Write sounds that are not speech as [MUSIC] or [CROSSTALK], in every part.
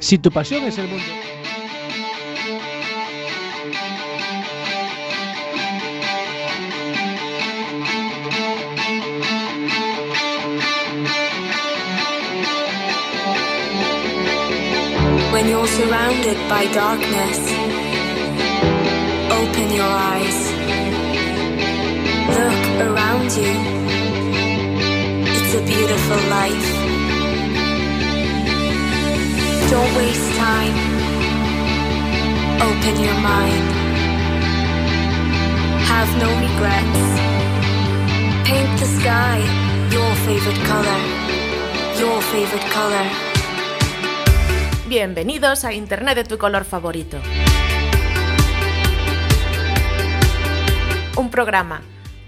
Si tu pasión es el mundo. When you're surrounded by darkness, open your eyes. Look around you. It's a beautiful life. Don't waste time. Open your mind. Have no regrets. Paint the sky your favorite color. Your favorite color. Bienvenidos a Internet de tu color favorito. Un programa,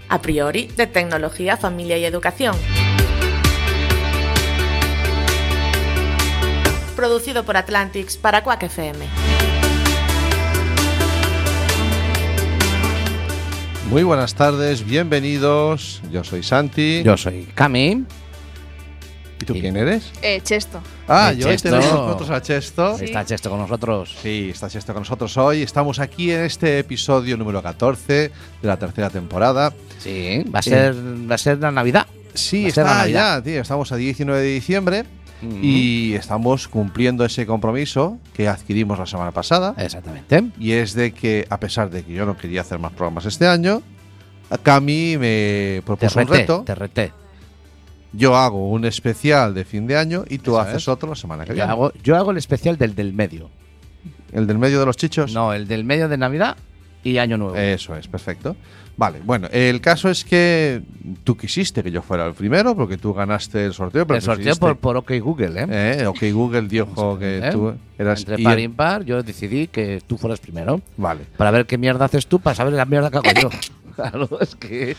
a priori, de tecnología, familia y educación. Producido por Atlantics para Quack FM. Muy buenas tardes, bienvenidos. Yo soy Santi. Yo soy Cami. ¿Y tú quién eres? Eh, Chesto. Ah, Eh, yo hoy tenemos con nosotros a Chesto. Sí. Está Chesto con nosotros. Sí, está Chesto con nosotros hoy. Estamos aquí en este episodio número 14 de la tercera temporada. Sí, va a ser, va a ser la Navidad. Sí, Va está Navidad. ya, tío. Estamos a 19 de diciembre Y estamos cumpliendo ese compromiso que adquirimos la semana pasada. Exactamente. Y es de que, a pesar de que yo no quería hacer más programas este año, Cami me propuso un reto. te reté. Yo hago un especial de fin de año y tú Eso haces es. otro la semana que Yo viene. hago, yo hago el especial del del medio. ¿El del medio de los chichos? No, el del medio de Navidad y Año Nuevo. Eso es, perfecto. Vale, bueno, el caso es que tú quisiste que yo fuera el primero porque tú ganaste el sorteo. Pero el sorteo por, por OK Google, ¿eh? Eh, ok, Google dijo que ¿Eh? tú eras. Entre par y impar, yo decidí que tú fueras primero. Vale. Para ver qué mierda haces tú, para saber la mierda que hago yo. [LAUGHS] claro, es que.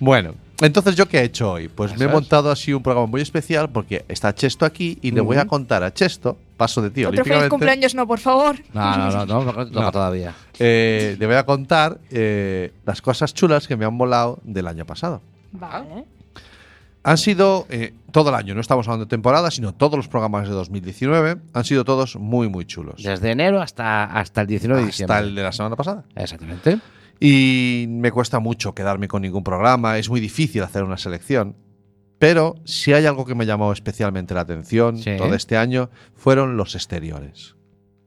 Bueno, entonces, ¿yo qué he hecho hoy? Pues me he montado así un programa muy especial porque está Chesto aquí y le voy a contar a Chesto, paso de ti, Otro feliz cumpleaños no, por favor. No, no, no, no, todavía. [LAUGHS] eh, le voy a contar eh, las cosas chulas que me han molado del año pasado. Vale. Han sido eh, todo el año, no estamos hablando de temporada, sino todos los programas de 2019 han sido todos muy, muy chulos. Desde enero hasta, hasta el 19 de diciembre. Hasta el de la semana pasada. Exactamente. Y me cuesta mucho quedarme con ningún programa, es muy difícil hacer una selección. Pero si hay algo que me llamó especialmente la atención Sí. todo este año, fueron los exteriores.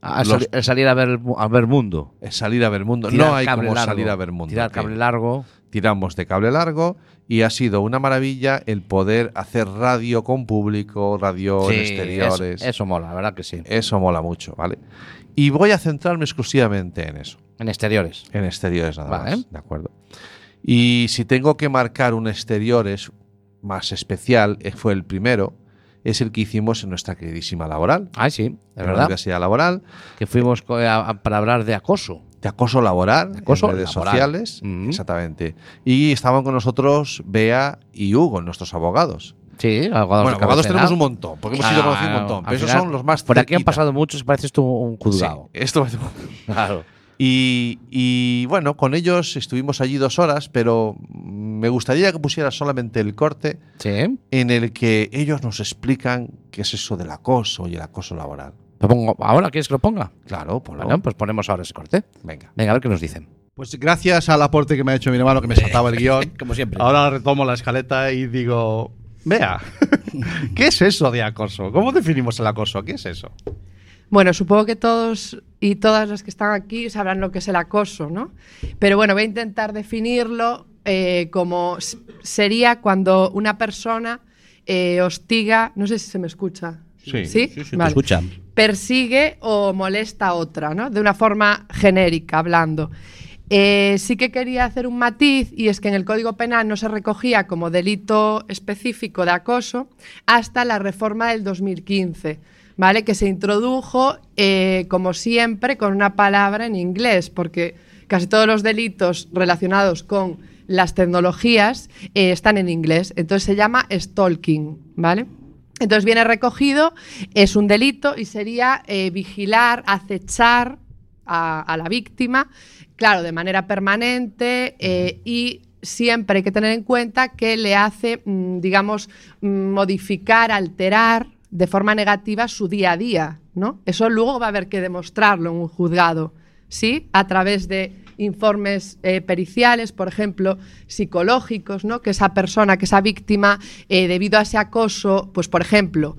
A, Los- sali- a salir a ver, a ver mundo. Salir a ver mundo. Tirar no hay como largo. salir a ver mundo. Tirar cable largo. Tiramos de cable largo y ha sido una maravilla el poder hacer radio con público, radio en exteriores. Eso, eso mola, la verdad que sí. Eso mola mucho, ¿vale? Y voy a centrarme exclusivamente en eso, En exteriores. en exteriores nada Vale. más, ¿de acuerdo? Y si tengo que marcar un exteriores más especial, eh, fue el primero, es el que hicimos en nuestra queridísima laboral, Ah, sí, es en la verdad. Universidad Laboral, Que fuimos a- a- para hablar de acoso. de acoso laboral, De acoso en redes laboral. sociales, Ujú. exactamente. Y estaban con nosotros Bea y Hugo, nuestros abogados. Sí, abogados, bueno, abogados tenemos un montón, porque hemos ido Claro, conociendo un montón, pero al esos final, son los más Por aquí han pasado muchos, pareces tú un juzgado. Sí, esto [LAUGHS] Claro. Y, y, bueno, con ellos estuvimos allí dos horas, pero me gustaría que pusieras solamente el corte Sí. en el que ellos nos explican qué es eso del acoso y el acoso laboral. Lo pongo ahora, ¿quieres que lo ponga? Claro, ponlo. Bueno, pues ponemos ahora ese corte. Venga. Venga, a ver qué nos dicen. Pues gracias al aporte que me ha hecho mi hermano que me saltaba el guion. [LAUGHS] Como siempre. Ahora retomo la escaleta y digo, vea, [LAUGHS] ¿qué es eso de acoso? ¿Cómo definimos el acoso? ¿Qué es eso? Bueno, supongo que todos y todas las que están aquí sabrán lo que es el acoso, ¿no? Pero bueno, voy a intentar definirlo eh, como sería cuando una persona eh, hostiga, no sé si se me escucha. Sí, ¿Sí? Sí, sí, te Vale. escuchan. Persigue o molesta a otra, ¿no? De una forma genérica, hablando. Eh, sí que quería hacer un matiz y es que en el Código Penal no se recogía como delito específico de acoso hasta la reforma del 2015, ¿vale? Que se introdujo, eh, como siempre, con una palabra en inglés, porque casi todos los delitos relacionados con las tecnologías eh, están en inglés. Entonces se llama stalking, ¿vale? Entonces viene recogido, es un delito y sería eh, vigilar, acechar a, a la víctima, claro, de manera permanente eh, y siempre hay que tener en cuenta que le hace, mm, digamos, mm, modificar, alterar de forma negativa su día a día, ¿no? Eso luego va a haber que demostrarlo en un juzgado, ¿sí? A través de informes eh, periciales, por ejemplo, psicológicos, ¿no? Que esa persona, que esa víctima, eh, debido a ese acoso, pues por ejemplo,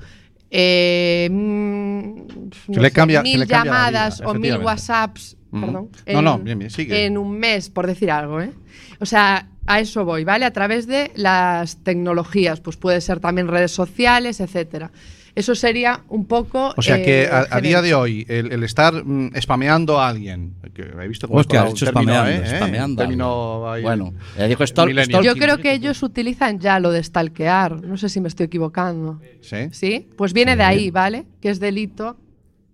eh, mm, cambia- mil llamadas vida, o mil. WhatsApps, Ujú. perdón, No, no, bien, bien, sigue. en un mes, por decir algo, ¿eh? O sea, a eso voy, ¿vale? A través de las tecnologías, pues puede ser también redes sociales, etcétera. Eso sería un poco. O sea que eh, a, a día de hoy, el, el estar mm, spameando a alguien, que he visto cómo Hostia, has has hecho término, spameando, ¿eh? spameando. Término ahí- Bueno, ya dijo stalk- millennial. stalking. Yo creo que ellos utilizan ya lo de stalkear. No sé si me estoy equivocando. ¿Sí? ¿Sí? Pues viene de ahí, ¿vale? Que es delito.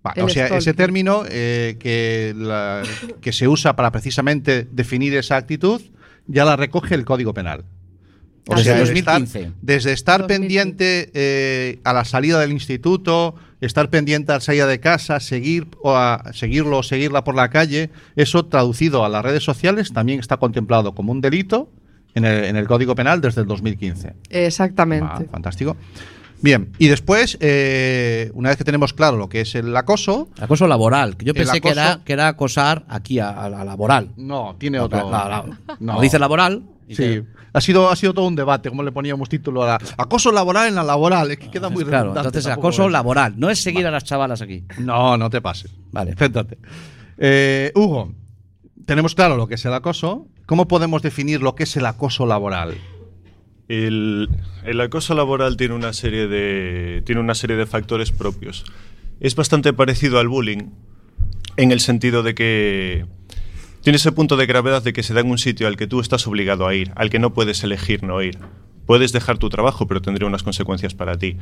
Vale, o sea, ese término eh, que, la- que se usa para precisamente definir esa actitud, ya la recoge el Código Penal. O Desde sea, estar, 2015. desde estar 2015. pendiente eh, a la salida del instituto, estar pendiente a la salida de casa, seguir o a seguirlo o seguirla por la calle, eso traducido a las redes sociales también está contemplado como un delito en el, en el Código Penal desde el 2015. Exactamente. Ah, fantástico. Bien, y después, eh, una vez que tenemos claro lo que es el acoso, Acoso laboral. que Yo pensé que, era, que era acosar aquí a, a la laboral. no, tiene No, otro. la- la- no. Dice laboral. Sí, ha sido, ha sido todo un debate, como le poníamos título a la, acoso laboral en la laboral, es que queda muy Claro, entonces acoso es- laboral. No es seguir a las chavalas aquí. No, no te pases. Vale. Céntrate. Eh, Hugo, tenemos claro lo que es el acoso. ¿Cómo podemos definir lo que es el acoso laboral? El, acoso laboral tiene una, serie de, tiene una serie de factores propios. Es bastante parecido al bullying en el sentido de que tiene ese punto de gravedad de que se da en un sitio al que tú estás obligado a ir, al que no puedes elegir no ir. Puedes dejar tu trabajo, pero tendría unas consecuencias para ti.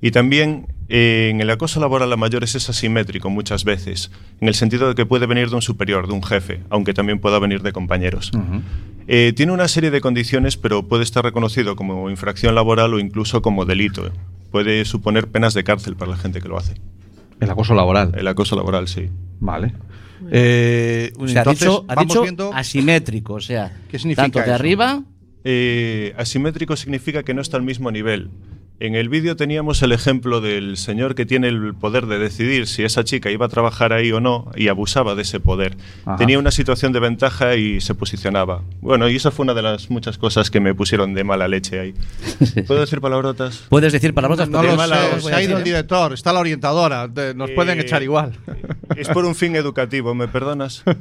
Y también eh, en el acoso laboral a mayores es asimétrico muchas veces, en el sentido de que puede venir de un superior, de un jefe, aunque también pueda venir de compañeros. Eh, tiene una serie de condiciones, pero puede estar reconocido como infracción laboral o incluso como delito. Puede suponer penas de cárcel para la gente que lo hace. El acoso laboral. El acoso laboral, sí. Vale. Eh, O sea, ha entonces, dicho, ha vamos dicho viendo. asimétrico. O sea, ¿Qué significa tanto de eso? arriba. Eh, asimétrico significa que no está al mismo nivel. En el vídeo teníamos el ejemplo del señor que tiene el poder de decidir si esa chica iba a trabajar ahí o no y abusaba de ese poder. Ajá. Tenía una situación de ventaja y se posicionaba. Bueno, y esa fue una de las muchas cosas que me pusieron de mala leche ahí. [LAUGHS] ¿Puedo decir palabrotas? Puedes decir palabras No porque lo mala sé, se a ha ido el ¿eh? director, está la orientadora, nos pueden Eh, echar igual. Es por un fin educativo, ¿me perdonas? [LAUGHS]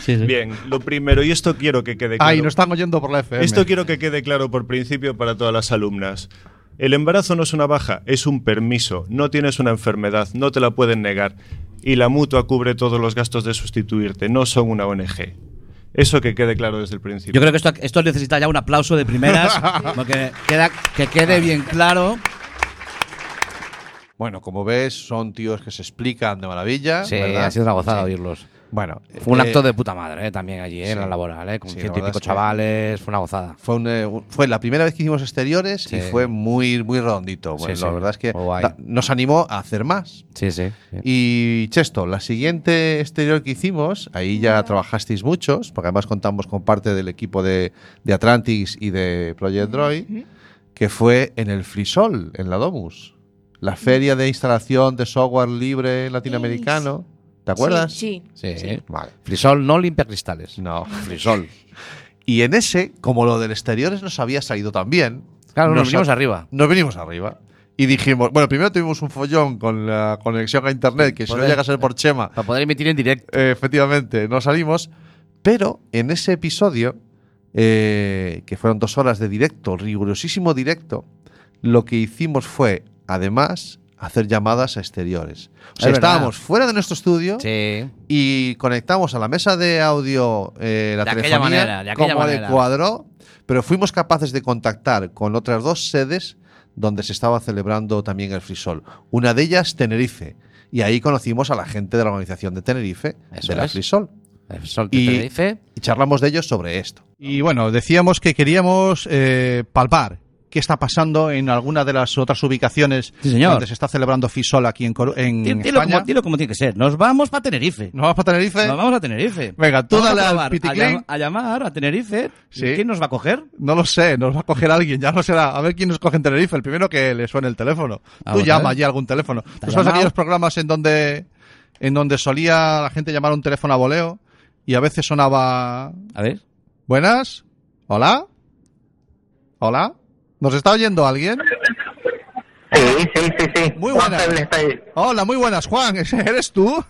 Sí, sí. Bien, lo primero, y esto quiero que quede claro. Ay, nos están oyendo por la FM. Esto quiero que quede claro por principio para todas las alumnas. El embarazo no es una baja, es un permiso. No tienes una enfermedad, no te la pueden negar. Y la mutua cubre todos los gastos de sustituirte, no son una ONG. Eso que quede claro desde el principio. Yo creo que esto, esto necesita ya un aplauso de primeras. [LAUGHS] porque queda, que quede bien claro. Bueno, como ves, son tíos que se explican de maravilla. Sí, ¿verdad? ha sido una gozada Sí. oírlos. Bueno, Fue un eh, acto de puta madre, eh, también allí, eh, en sí. la laboral, eh, con Sí, ciento y pico chavales. Fue una gozada. Fue, un, eh, un- fue la primera vez que hicimos exteriores Sí. y fue muy, muy redondito. Bueno, Sí, la verdad es que da- nos animó a hacer más. Sí, sí. sí. Y Chesto, la siguiente exterior que hicimos, ahí ya trabajasteis muchos, porque además contamos con parte del equipo de, de Atlantis y de Project Droid, que fue en el Frisol, en la Domus. La feria de instalación de software libre latinoamericano. ¿Te acuerdas? Sí, Sí, sí. Vale. Frisol no limpia cristales. No, Frisol. [LAUGHS] y en ese, como lo del exteriores nos había salido tan bien, Claro, nos Nos vinimos arriba. nos venimos arriba. Y dijimos, bueno, primero tuvimos un follón con la conexión a internet, que si no llega a ser por Chema, [LAUGHS] Para poder emitir en directo. eh, efectivamente, no salimos. Pero en ese episodio, eh, que fueron dos horas de directo, rigurosísimo directo, lo que hicimos fue, además, hacer llamadas a exteriores. O sea, Es verdad. estábamos fuera de nuestro estudio Sí. y conectamos a la mesa de audio eh, la De aquella telefonía manera, de aquella como de cuadro, pero fuimos capaces de contactar con otras dos sedes donde se estaba celebrando también el Frisol. Una de ellas, Tenerife. Y ahí conocimos a la gente de la organización de Tenerife, Eso de la es. Frisol. De Y- Tenerife. Y charlamos de ellos sobre esto. Y bueno, decíamos que queríamos eh, palpar qué está pasando en alguna de las otras ubicaciones Sí, señor. donde se está celebrando FISOL aquí en, en Dilo, España. como, dilo como tiene que ser. Nos vamos para Tenerife. ¿Nos vamos para Tenerife? Nos vamos a Tenerife. Venga, tú Vamos a dale al probar piticlín. a, llam- a llamar a Tenerife. Sí. ¿Quién nos va a coger? No lo sé, nos va a coger alguien, ya no será. A ver quién nos coge en Tenerife, el primero que le suene el teléfono. Ah, Tú llama ¿eh? allí algún teléfono. ¿Tú sabes aquellos programas en donde, en donde solía la gente llamar un teléfono a voleo y a veces sonaba... A ver. ¿Buenas? ¿Hola? ¿Hola? ¿Nos está oyendo alguien? Sí, sí, sí, sí. Muy Juan buena. Feble está ahí. Hola, muy buenas, Juan. ¿ese [LAUGHS] ¿Eres tú?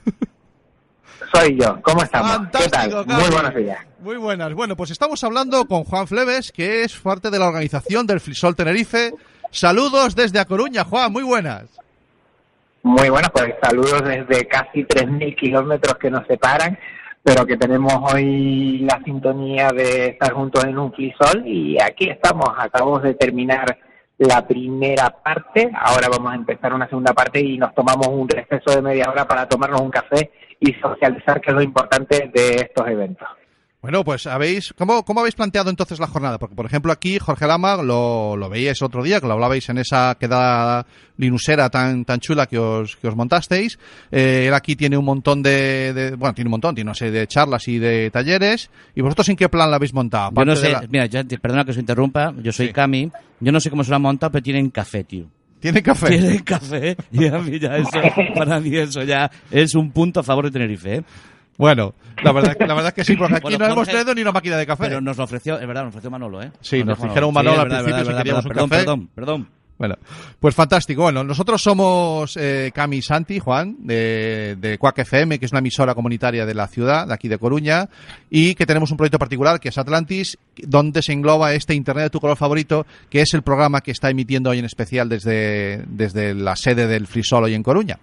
Soy yo. ¿Cómo estamos? Fantástico, ¿Qué tal? Muy buenos días. Muy buenas. Bueno, pues estamos hablando con Juan Fleves, que es parte de la organización del Frisol Tenerife. Saludos desde A Coruña, Juan, muy buenas. Muy buenos, pues saludos desde casi 3.000 kilómetros que nos separan, pero que tenemos hoy la sintonía de estar juntos en un flisol y aquí estamos, acabamos de terminar la primera parte, ahora vamos a empezar una segunda parte y nos tomamos un receso de media hora para tomarnos un café y socializar, que es lo importante de estos eventos. Bueno, pues habéis, ¿cómo, cómo habéis planteado entonces la jornada? Porque, por ejemplo, aquí Jorge Lama lo, lo veíais otro día, que lo hablabais en esa quedada linusera tan, tan chula que os, que os montasteis. Eh, él aquí tiene un montón de, de- bueno, tiene un montón, tiene una serie de charlas y de talleres. ¿Y vosotros en qué plan la habéis montado? Yo no sé, la- mira, perdona que os interrumpa, yo soy Sí. Cami, yo no sé cómo se lo han montado, pero tienen café, tío. ¿Tiene café? Tienen café y a mí ya eso, para mí eso ya es un punto a favor de Tenerife, ¿eh? Bueno, la verdad, la verdad es que sí, porque aquí Bueno, no hemos traído ni una máquina de café. Pero nos lo ofreció, es verdad, nos ofreció Manolo, ¿eh? Sí, nos dijeron Manolo Sí, al verdad, principio es si verdad, queríamos perdón, un café. Perdón, perdón. Bueno, pues fantástico. Bueno, nosotros somos eh, Cami y Santi, Juan, de, de Quack FM, que es una emisora comunitaria de la ciudad, de aquí de Coruña, y que tenemos un proyecto particular que es Atlantis, donde se engloba este Internet de tu color favorito, que es el programa que está emitiendo hoy en especial desde, desde la sede del Frisol hoy en Coruña.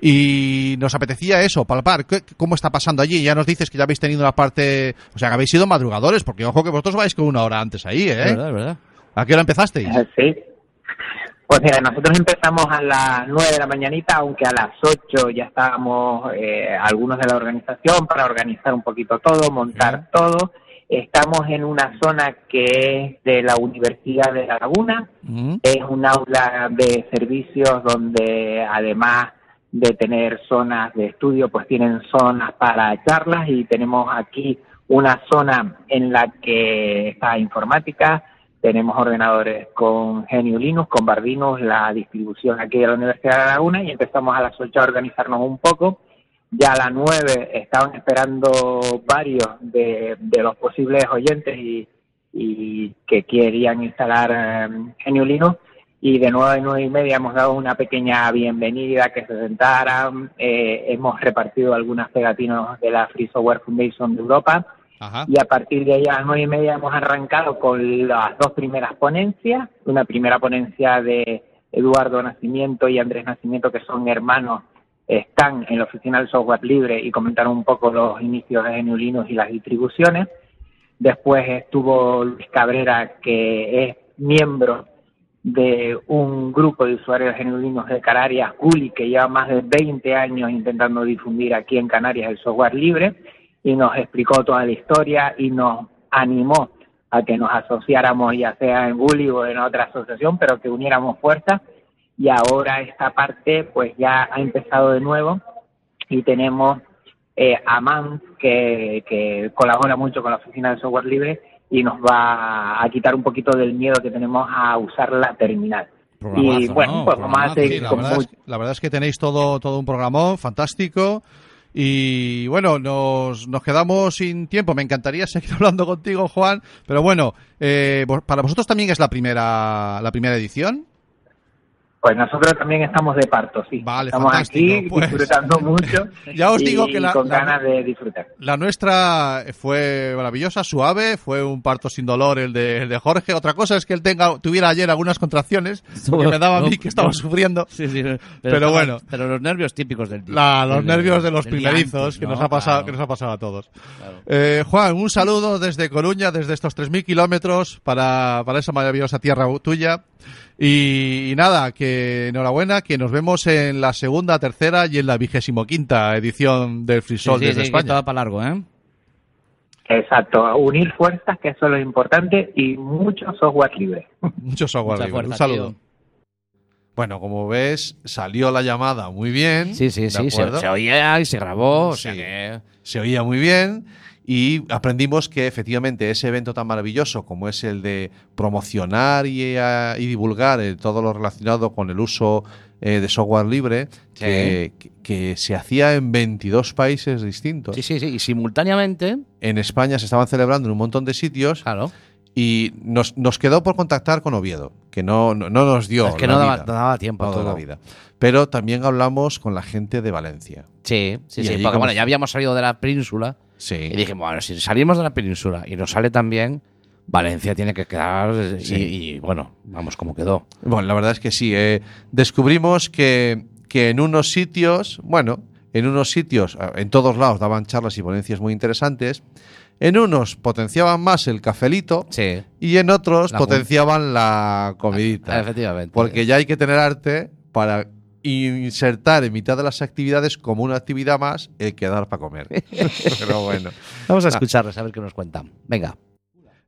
Y nos apetecía eso, palpar ¿qué- cómo está pasando allí. Ya nos dices que ya habéis tenido una parte, o sea, que habéis sido madrugadores, porque ojo que vosotros vais con una hora antes ahí, Es ¿eh? verdad, es verdad. ¿A qué hora empezasteis? Sí. Pues mira, nosotros empezamos a las 9 de la mañanita, aunque a las 8 ya estábamos eh, algunos de la organización para organizar un poquito todo, montar todo. Estamos en una zona que es de la Universidad de La Laguna, Mm. es un aula de servicios donde además de tener zonas de estudio, pues tienen zonas para charlas y tenemos aquí una zona en la que está informática, tenemos ordenadores con GNU Linux, con Bardinus, la distribución aquí de la Universidad de La Laguna y empezamos a las 8 a organizarnos un poco. Ya a las 9 estaban esperando varios de, de los posibles oyentes y, y que querían instalar eh, GNU Linux y de nueve a nueve y media hemos dado una pequeña bienvenida, que se sentaran, eh, hemos repartido algunas pegatinas de la Free Software Foundation de Europa Ajá. y a partir de ahí a las nueve y media hemos arrancado con las dos primeras ponencias, una primera ponencia de Eduardo Nacimiento y Andrés Nacimiento, que son hermanos, están en la oficina del software libre y comentaron un poco los inicios de GNU Linux y las distribuciones. Después estuvo Luis Cabrera, que es miembro de un grupo de usuarios Linux de Canarias, Uli, que lleva más de 20 años intentando difundir aquí en Canarias el software libre y nos explicó toda la historia y nos animó a que nos asociáramos ya sea en Bully o en otra asociación, pero que uniéramos fuerzas. Y ahora esta parte pues ya ha empezado de nuevo. Y tenemos eh, a Man que, que colabora mucho con la oficina de software libre y nos va a quitar un poquito del miedo que tenemos a usar la terminal. Y bueno, ¿no? pues vamos a seguir Sí, la, con verdad es, mucho- la verdad es que tenéis todo, todo un programón fantástico. Y bueno, nos, nos quedamos sin tiempo. Me encantaría [LAUGHS] seguir hablando contigo, Juan. Pero bueno, eh, para vosotros también es la primera, la primera edición. Pues nosotros también estamos de parto, sí. Vale, estamos fantástico, aquí pues. disfrutando mucho [LAUGHS] Ya os y digo que la- con la- ganas de disfrutar. La nuestra fue maravillosa, suave, fue un parto sin dolor el de, el de Jorge. Otra cosa es que él tenga, tuviera ayer algunas contracciones, porque me daba a mí que estaba [LAUGHS] sufriendo. Sí, sí, pero, Pero bueno. Pero los nervios típicos del La- los del- nervios de los primerizos antes, que, ¿no? nos ha pasado, Claro. que nos ha pasado a todos. Claro. Eh, Juan, un saludo desde Coruña, desde estos 3.000 kilómetros para, para esa maravillosa tierra tuya. Y, y nada, que enhorabuena, que nos vemos en la segunda, tercera y en la vigésimo quinta edición del Sí, Frisol sí, desde sí, España. para largo, ¿eh? Exacto, unir fuerzas, que eso es lo importante, y mucho software libre. [LAUGHS] Mucho software Mucha libre. Un saludo. tío. Bueno, como ves, salió la llamada muy bien. Sí, sí, ¿de sí. Se, oía y se grabó. O sea Sí. que. se oía muy bien y aprendimos que efectivamente ese evento tan maravilloso como es el de promocionar y, eh, y divulgar eh, todo lo relacionado con el uso eh, de software libre, que, que- que se hacía en 22 países distintos. Sí, sí, sí. Y simultáneamente. En España se estaban celebrando en un montón de sitios Claro. y nos, nos quedó por contactar con Oviedo, que no, no, no nos dio. es que la no daba, vida, no daba tiempo a todo. la vida. Pero también hablamos con la gente de Valencia. Sí, sí, Y sí. Porque como- bueno, ya habíamos salido de la península. Sí. Y dije, bueno, si salimos de la península y nos sale también, Valencia tiene que quedar. y- Sí. Y, bueno, vamos como quedó. Bueno, la verdad es que sí. eh, descubrimos que, que en unos sitios, bueno, en unos sitios, eh, en todos lados daban charlas y ponencias muy interesantes. En unos potenciaban más el cafelito Sí. y en otros La potenciaban la comidita. Efectivamente. Porque ya hay que tener arte para insertar en mitad de las actividades como una actividad más el quedar para comer. [LAUGHS] Pero bueno. Vamos a escucharles a ver qué nos cuentan. Venga.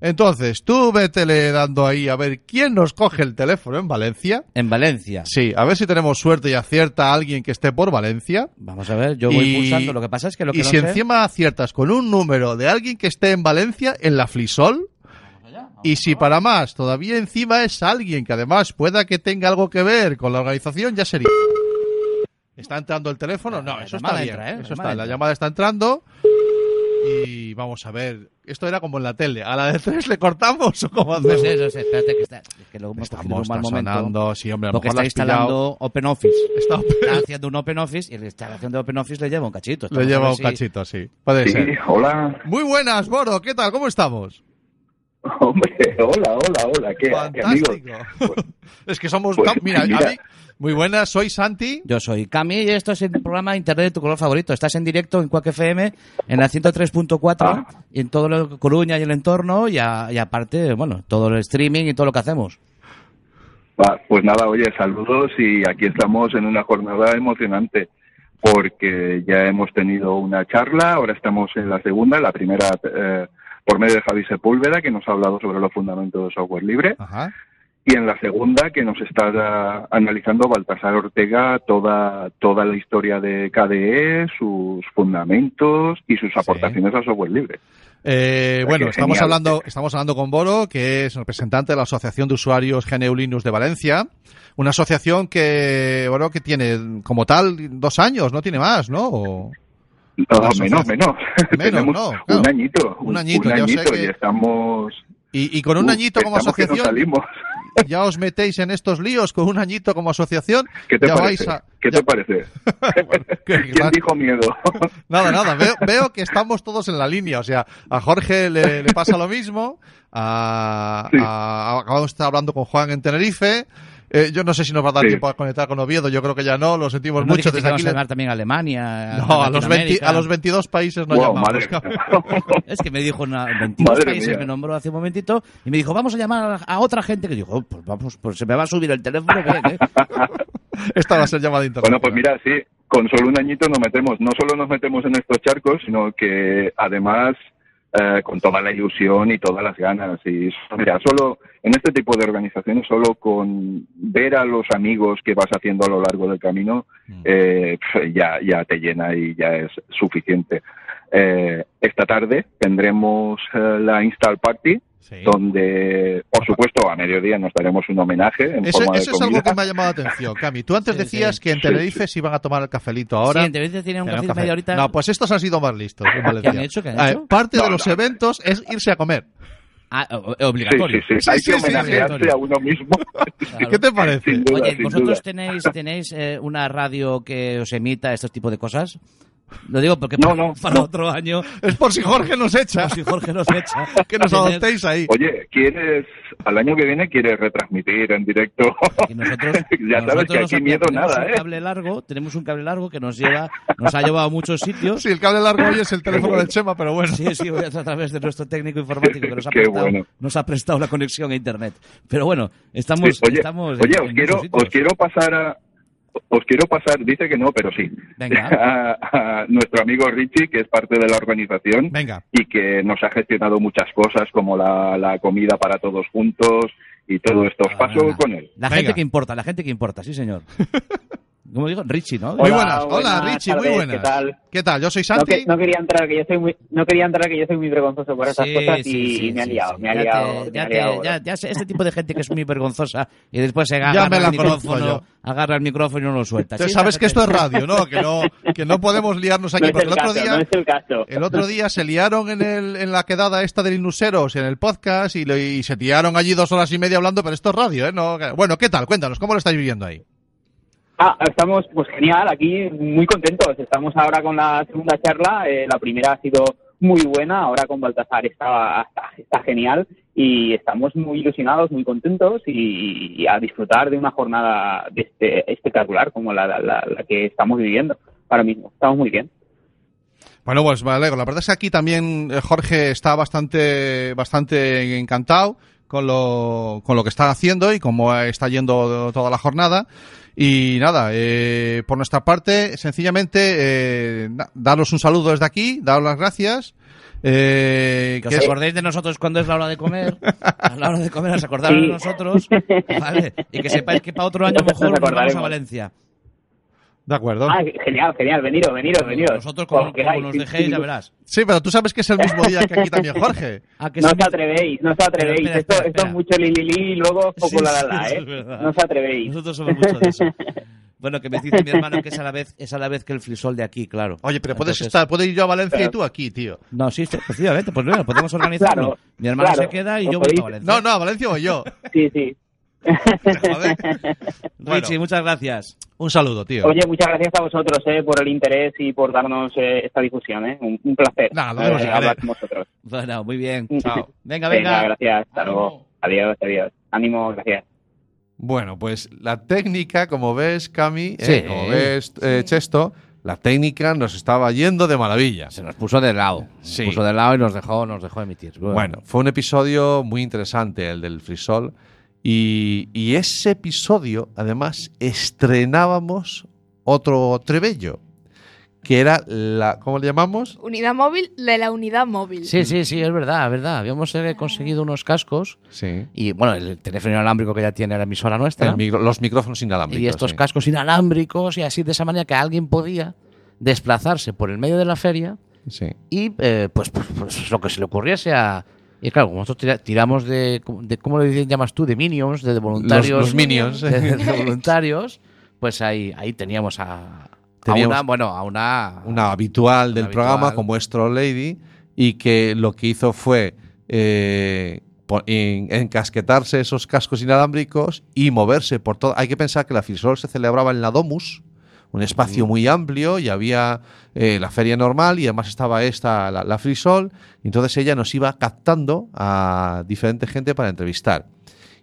Entonces, tú vétele dando ahí a ver quién nos coge el teléfono en Valencia. En Valencia. Sí, a ver si tenemos suerte y acierta a alguien que esté por Valencia. Vamos a ver, yo voy Y- pulsando. Lo que pasa es que lo que y no si sé- encima aciertas con un número de alguien que esté en Valencia, en la Flisol, y si para más todavía encima es alguien que además pueda que tenga algo que ver con la organización, ya sería. ¿Está entrando el teléfono? No, La eso está bien. entra, ¿eh? La Eso llamada está, la llamada está entrando. Y vamos a ver. Esto era como en la tele. ¿A la de tres le cortamos o cómo No hacemos? sé, no sé, espérate que, está, es que lo hemos en un Estamos mal está momento. sonando. Sí, hombre, a lo Porque mejor está la instalando OpenOffice. Está- Está haciendo un OpenOffice y la instalación de OpenOffice le lleva un cachito. Le Estamos lleva un si- cachito, sí. Puede Sí, ser. hola. Muy buenas, Boro. ¿Qué tal? ¿Cómo estamos? [LAUGHS] Hombre, hola, hola, hola. ¿Qué, qué amigos? Fantástico. [LAUGHS] es que somos. Pues, mira, mira. mí- muy buenas, soy Santi. Yo soy Cami y esto es el programa Internet de tu color favorito. Estás en directo en Quack FM, en la 103.4, Ah. y en todo lo Coruña y el entorno, y, a- y aparte, bueno, todo el streaming y todo lo que hacemos. Va, pues nada, oye, saludos y aquí estamos en una jornada emocionante porque ya hemos tenido una charla, ahora estamos en la segunda, la primera eh, por medio de Javi Sepúlveda que nos ha hablado sobre los fundamentos de software libre Ajá. y en la segunda que nos está ah, analizando Baltasar Ortega toda toda la historia de KDE, sus fundamentos y sus aportaciones al software libre. Eh, bueno, estamos genial. hablando, estamos hablando con Boro, que es representante de la Asociación de Usuarios GNU Linux de Valencia. Una asociación que, bueno, que tiene como tal dos años, no tiene más, ¿no? O- No, menos, menos. [LAUGHS] Menos, Tenemos no, claro. un añito. Un añito, ya sé que- y estamos... Y, y con un añito como asociación, [LAUGHS] ya os metéis en estos líos con un añito como asociación. ¿Qué te ya parece? vais a- ¿Qué ya- te parece? [LAUGHS] que- ¿Quién dijo miedo? Nada, nada, veo, veo que estamos todos en la línea. O sea, a Jorge le, le pasa lo mismo. A, Sí. a- acabamos de estar hablando con Juan en Tenerife. Eh, yo no sé si nos va a dar Sí. tiempo a conectar con Oviedo. Yo creo que ya no, lo sentimos ¿No mucho. Desde que aquí a le- también a Alemania? No, a los, 20 Latinoamérica? a los 22 países no Wow, llamamos. [LAUGHS] Es que me dijo una, 22 Madre países, mía. me nombró hace un momentito, y me dijo, vamos a llamar a, a otra gente que dijo, "Oh, pues vamos, pues se me va a subir el teléfono bien, ¿eh? [LAUGHS] Esta va a ser llamada internet. Bueno, pues mira, sí, con solo un añito nos metemos, no solo nos metemos en estos charcos, sino que además eh, con toda la ilusión y todas las ganas. Y mira, solo en este tipo de organizaciones, solo con ver a los amigos que vas haciendo a lo largo del camino, eh, pf, ya, ya te llena y ya es suficiente. Eh, esta tarde tendremos eh, la Install Party, Sí. donde, por supuesto, a mediodía nos daremos un homenaje en Eso, forma de eso es algo que me ha llamado la atención, Cami. Tú antes Sí, decías sí. que en Sí, Tenerife se iban a tomar el cafelito ahora. Sí, en Tenerife tiene un café de media horita. No, pues estos han sido más listos. en Valencia. han hecho? ¿Qué han A ver, hecho? parte de No, los no. eventos es irse a comer. Ah, obligatorio. sí, sí. Sí, Hay sí, que sí, homenajearse a uno mismo. Claro. [LAUGHS] ¿Qué te parece? Duda, Oye, ¿vosotros duda. tenéis, tenéis eh, una radio que os emita este tipo de cosas? Lo digo porque No, para, no, para no. otro año, Es por si Jorge nos echa. o si Jorge nos echa, que nos adoptéis ahí. Oye, ¿quieres, al año que viene, quieres retransmitir en directo? Y nosotros, [LAUGHS] ya sabes nosotros que nos aquí miedo tenemos nada, un ¿eh? cable largo, tenemos un cable largo que nos lleva, nos ha llevado a muchos sitios. Sí, el cable largo hoy es el teléfono bueno. de Chema, pero bueno. Sí, sí, voy a a través de nuestro técnico informático que nos ha, [LAUGHS] prestado, bueno. nos ha prestado la conexión a internet. Pero bueno, estamos, Sí, oye, estamos oye, en- os en quiero, os quiero pasar a, os quiero pasar, dice que no, pero sí, Venga. [LAUGHS] a, a nuestro amigo Richie, que es parte de la organización Venga. y que nos ha gestionado muchas cosas como la, la comida para todos juntos y todo esto. Os paso Venga. con él. La Venga. gente que importa, la gente que importa, sí, señor. [LAUGHS] Como digo, Richie, ¿no? Muy buenas. Hola, buenas Richie, muy buenas. ¿qué tal? ¿Qué tal? Yo soy No, Santi. que- no quería entrar, que yo soy muy, no quería entrar, que yo soy muy vergonzoso por esas Sí, cosas y, sí, sí, y me ha liado, sí. me ha Ya liado, te- me ya ha te- liado. ya- ya sé, este tipo de gente que es muy vergonzosa y después se agarra, Ya me la el micrófono, yo. agarra el micrófono y no lo suelta. Entonces Sí, sabes que esto es radio, ¿no? Que no, que no podemos liarnos No aquí. Porque el otro caso, día, no es el caso. el otro día se liaron en, el, en la quedada esta de Linuseros, en el podcast, y, lo- y se tiraron allí dos horas y media hablando, pero esto es radio, ¿eh? No, bueno, ¿qué tal? Cuéntanos, ¿cómo lo estáis viviendo ahí? Ah, estamos, pues genial, aquí muy contentos. Estamos ahora con la segunda charla. eh, la primera ha sido muy buena, ahora con Baltasar está, está, genial y estamos muy ilusionados, muy contentos y, a disfrutar de una jornada de este, espectacular como la que estamos viviendo ahora mismo. Estamos muy bien. Bueno, pues me alegro. La verdad es que aquí también eh, Jorge está bastante, bastante encantado con lo, con lo que está haciendo y cómo está yendo toda la jornada. Y nada, eh, por nuestra parte, sencillamente, eh, daros un saludo desde aquí, daros las gracias. Eh, Que os acordéis de nosotros cuando es la hora de comer. A la hora de comer os acordaros de nosotros. ¿vale? Y que sepáis que para otro año mejor nos vamos a. Valencia. De acuerdo. Ah, genial, genial, veniros, veniros, veniros. Nosotros, como, Cuando como queráis, nos sí, dejéis, sí. ya verás. Sí, pero tú sabes que es el mismo día que aquí también Jorge. [LAUGHS] Ah, que No os atrevéis, no os atrevéis. Espera, espera, esto, espera, esto es mucho li, li, li y luego poco Sí, la la la, ¿eh? es. No os atrevéis. Nosotros somos mucho de eso. [LAUGHS] Bueno, que me dice mi hermano que es a la vez, es a la vez que el frisol de aquí, claro. Oye, pero puedes Entonces- estar, puedes ir yo a Valencia y tú aquí, tío. No, sí, efectivamente, pues bueno, podemos organizarlo. Claro, mi hermano claro. se queda y yo voy a Valencia. No, no, a Valencia voy yo. Sí, sí. [LAUGHS] Joder. [LAUGHS] Bueno, Richie, muchas gracias. un saludo, tío. Oye, muchas gracias a vosotros eh, por el interés y por darnos eh, esta difusión. Eh. Un, un placer Nada, eh, hablar con vosotros. Bueno, muy bien. [LAUGHS] Chao. Venga, Venga, venga. gracias. Hasta luego. Adiós, adiós. Ánimo, gracias. Bueno, pues la técnica, como ves, Cami, eh, Sí. como ves, eh, Chesto, la técnica nos estaba yendo de maravilla. Se nos puso de lado. Sí. Nos puso de lado y nos dejó, nos dejó emitir. Bueno, fue un episodio muy interesante, el del frisol. Y, y ese episodio, además, estrenábamos otro trebello, que era la. ¿Cómo le llamamos? Unidad móvil de la unidad móvil. Sí, sí, sí, es verdad, es verdad. Habíamos eh, conseguido unos cascos Sí. y, bueno, el teléfono inalámbrico que ya tiene la emisora nuestra. El micro- los micrófonos inalámbricos. y estos sí. cascos inalámbricos y así de esa manera que alguien podía desplazarse por el medio de la feria Sí. y eh, pues, pues, pues lo que se le ocurriese a... Y claro, como nosotros tira- tiramos de, de... ¿Cómo le llamas tú? De minions, de, de voluntarios. Los- los minions. De, de [LAUGHS] voluntarios. Pues ahí, ahí teníamos a... a Teníamos una, bueno, a una... Una habitual del programa, como es Troll Lady, y que lo que hizo fue. eh, encasquetarse esos cascos inalámbricos y moverse por todo. Hay que pensar que la Frisol se celebraba en la Domus, un espacio muy amplio, y había eh, la feria normal y además estaba esta, la, la Frisol. y entonces ella nos iba captando a diferente gente para entrevistar.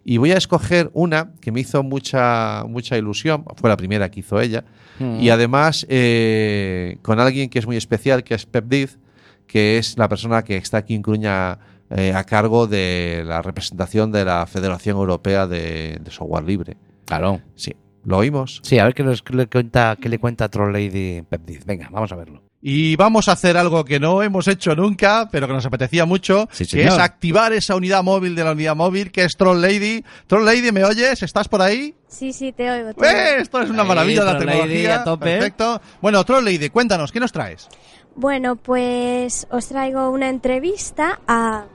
Y voy a escoger una que me hizo mucha, mucha ilusión, fue la primera que hizo ella, Mm. y además eh, con alguien que es muy especial, que es Pep Diz, que es la persona que está aquí en Coruña eh, a cargo de la representación de la Federación Europea de, de Software Libre. Claro. Sí, ¿lo oímos? Sí, a ver qué, nos- qué le cuenta, qué le cuenta Troll Lady Pepdiz. Venga, vamos a verlo. Y vamos a hacer algo que no hemos hecho nunca, pero que nos apetecía mucho, Sí, que es activar esa unidad móvil de la unidad móvil, que es Troll Lady. Troll Lady, ¿me oyes? ¿Estás por ahí? Sí, sí, te oigo. te ¡Eh! Esto es una maravilla de la Lady, tecnología. a tope. Perfecto. Bueno, Troll Lady, cuéntanos, ¿qué nos traes? Bueno, pues os traigo una entrevista a,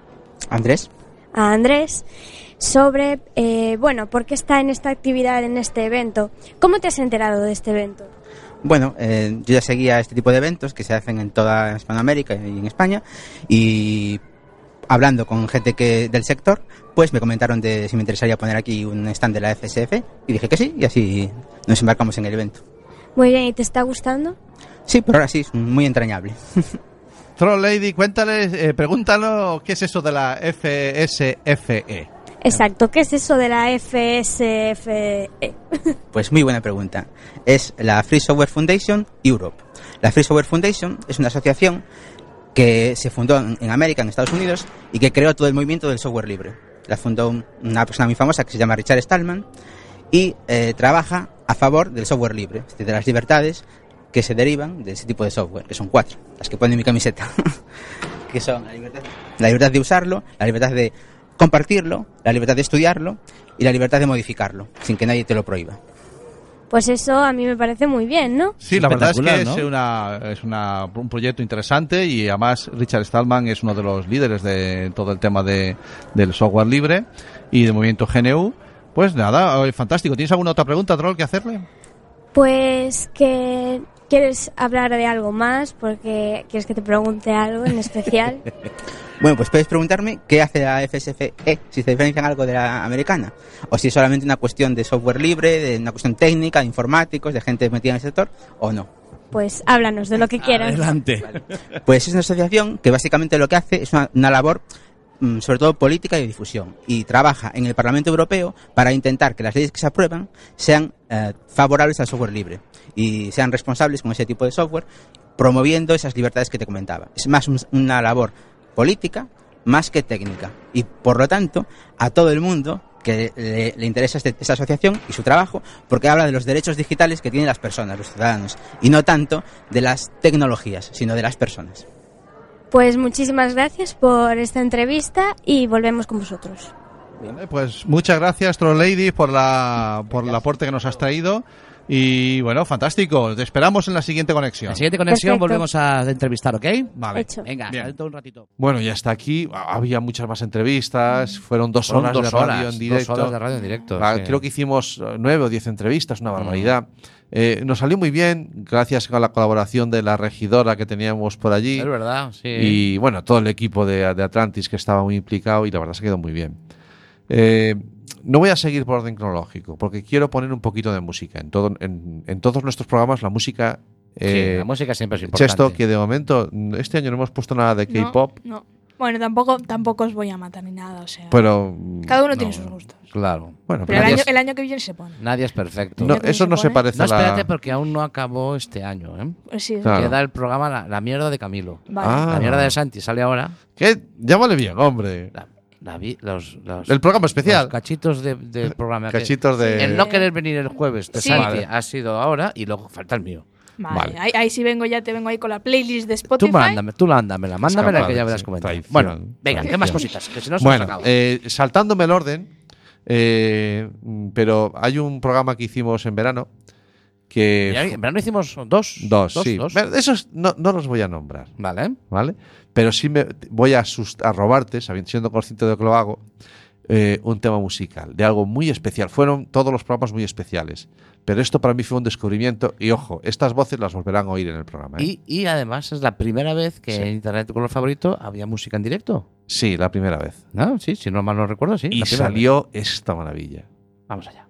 Andrés. a Andrés sobre, eh, bueno, por qué está en esta actividad, en este evento. ¿Cómo te has enterado de este evento? Bueno, eh, yo ya seguía este tipo de eventos que se hacen en toda Hispanoamérica y en España y hablando con gente que del sector, pues me comentaron de si me interesaría poner aquí un stand de la FSF y dije que sí y así nos embarcamos en el evento. Muy bien, ¿y te está gustando? Sí, por ahora sí, es muy entrañable. Troll Lady, cuéntale, eh, pregúntalo qué es eso de la FSFE. Exacto, ¿qué es eso de la FSFE? [LAUGHS] Pues muy buena pregunta. Es la Free Software Foundation Europe. La Free Software Foundation es una asociación que se fundó en, América, en Estados Unidos, y que creó todo el movimiento del software libre. La fundó un- una persona muy famosa que se llama Richard Stallman y eh, trabaja a favor del software libre, es decir, de las libertades que se derivan de ese tipo de software, que son cuatro, las que pone en mi camiseta, [LAUGHS] que son la libertad de usarlo, la libertad de compartirlo, la libertad de estudiarlo y la libertad de modificarlo, sin que nadie te lo prohíba. Pues eso a mí me parece muy bien, ¿no? Sí, la verdad es que Espectacular, es, ¿no? una, es una- un proyecto interesante y además Richard Stallman es uno de los líderes de todo el tema de, del software libre y del movimiento GNU. Pues nada, eh, fantástico. ¿Tienes alguna otra pregunta, Troll, que hacerle? Pues que quieres hablar de algo más porque quieres que te pregunte algo en especial. [LAUGHS] Bueno, pues puedes preguntarme qué hace la FSFE, si se diferencia en algo de la americana, o si es solamente una cuestión de software libre, de una cuestión técnica, de informáticos, de gente metida en el sector, o no. Pues háblanos de lo que quieras. Pues es una asociación que básicamente lo que hace es una, una labor mm, sobre todo política y de difusión y trabaja en el Parlamento Europeo para intentar que las leyes que se aprueban sean eh, favorables al software libre y sean responsables con ese tipo de software promoviendo esas libertades que te comentaba. Es más un- una labor política más que técnica y por lo tanto a todo el mundo que le, le interesa este- esta asociación y su trabajo porque habla de los derechos digitales que tienen las personas, los ciudadanos y no tanto de las tecnologías, sino de las personas. Pues muchísimas gracias por esta entrevista y volvemos con vosotros. Pues muchas gracias, Troll Lady, por, la, por el aporte que nos has traído. Y bueno, fantástico. Te esperamos en la siguiente conexión. La siguiente conexión Perfecto. volvemos a entrevistar, ¿ok? Vale. Hecho. Venga, Bien. dentro de un ratito. Bueno, y hasta aquí ah, había muchas más entrevistas, fueron dos Fueron horas dos de radio horas, en dos directo. horas de radio en directo, Ah, sí. Creo que hicimos eh, nueve o diez entrevistas, una barbaridad. Eh, nos salió muy bien, gracias a la colaboración de la regidora que teníamos por allí. Es verdad, sí. Y bueno, todo el equipo de, de Atlantis que estaba muy implicado y la verdad se quedó muy bien. Eh, no voy a seguir por orden cronológico, porque quiero poner un poquito de música. En, todo, en, en todos nuestros programas la música... Sí, eh, la música siempre es importante. Chesto, que de momento, este año no hemos puesto nada de No, K-pop, No, Bueno, tampoco, tampoco os voy a matar ni nada, o sea. pero... Cada uno no. tiene sus gustos. Claro. Bueno, Pero el año, es- el año que viene se pone. Nadie es perfecto. No, ¿Cómo se eso no se parece No, a la... espérate, porque aún no acabó este año, ¿eh? Pues sí. Claro. Queda el programa la, la mierda de Camilo. Vale. Ah. La mierda de Santi sale ahora. ¿Qué? Llámale bien, hombre. La- la vi- los, los- El programa especial. los cachitos de- del [LAUGHS] programa. que- Cachitos de... El no querer venir el jueves de Sí. Vale. ha sido ahora y luego falta el mío. Vale. Vale. Ahí, ahí sí vengo ya, te vengo ahí con la playlist de Spotify. Tú mándame, tú mándamela, mándamela que ya verás cómo Bueno, venga, ¿qué más cositas? Que si no se Bueno, eh, saltándome el orden, eh, pero hay un programa que hicimos en verano que... En verano hicimos dos. Dos, sí. dos. Esos no, no los voy a nombrar, Vale. ¿vale? Pero sí me voy a, robarte, sabiendo, siendo consciente de que lo hago, eh, un tema musical, de algo muy especial. Fueron todos los programas muy especiales. Pero esto para mí fue un descubrimiento. Y ojo, estas voces las volverán a oír en el programa. ¿eh? Y, y además es la primera vez que Sí. en Internet tu color favorito había música en directo. Sí, la primera vez. ¿No? Sí, si no mal no recuerdo, sí. Y la primera vez. salió esta maravilla. Vamos allá.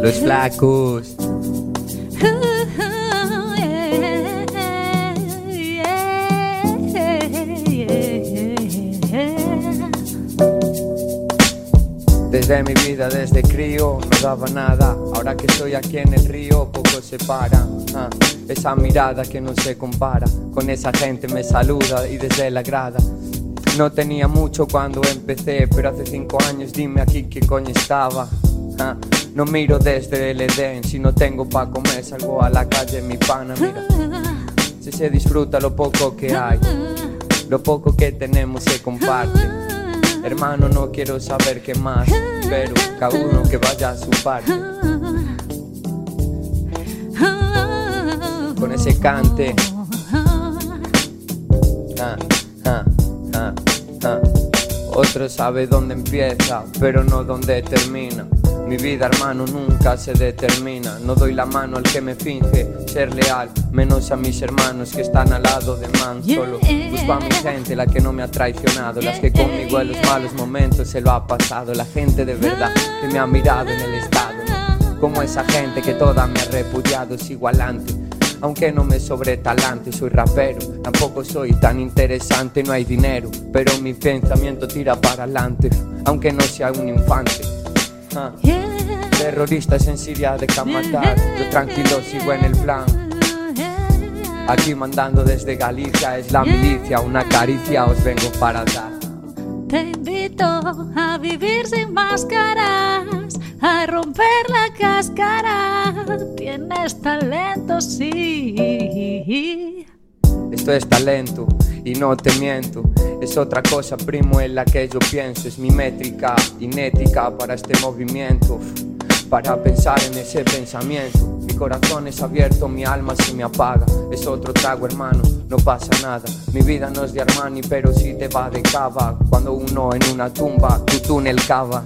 Los flacos. Desde mi vida, desde crío, no daba nada. Ahora que estoy aquí en el río, poco se para. Ah, esa mirada que no se compara. Con esa gente me saluda y desde la grada. No tenía mucho cuando empecé, pero hace cinco años dime aquí qué coño estaba. No miro desde el Edén, si no tengo pa' comer salgo a la calle, mi pana, mira. Si se disfruta lo poco que hay, lo poco que tenemos se comparte. Hermano, no quiero saber qué más, pero cada uno que vaya a su parte. Con ese cante. Ah, ah. Otro sabe dónde empieza, pero no dónde termina. Mi vida, hermano, nunca se determina. No doy la mano al que me finge ser leal, menos a mis hermanos que están al lado de man. Solo busco a mi gente, la que no me ha traicionado, las que conmigo en los malos momentos se lo ha pasado. La gente de verdad que me ha mirado en el estado. ¿no? Como esa gente que toda me ha repudiado, sigo adelante. Aunque no me sobre talante, soy rapero, tampoco soy tan interesante, no hay dinero, pero mi pensamiento tira para adelante, aunque no sea un infante. Ah. Terroristas en Siria de matar, yo tranquilo sigo en el plan. Aquí mandando desde Galicia es la milicia, una caricia os vengo para dar. Te invito a vivir sin máscaras, a romper la cáscara. Tienes talento, sí. Esto es talento y no te miento. Es otra cosa, primo, en la que yo pienso. Es mi métrica inética para este movimiento. Para pensar en ese pensamiento. Mi corazón es abierto, mi alma se me apaga. Es otro trago, hermano, no pasa nada. Mi vida no es de Armani, pero sí te va de cava. Cuando uno en una tumba, tu túnel cava.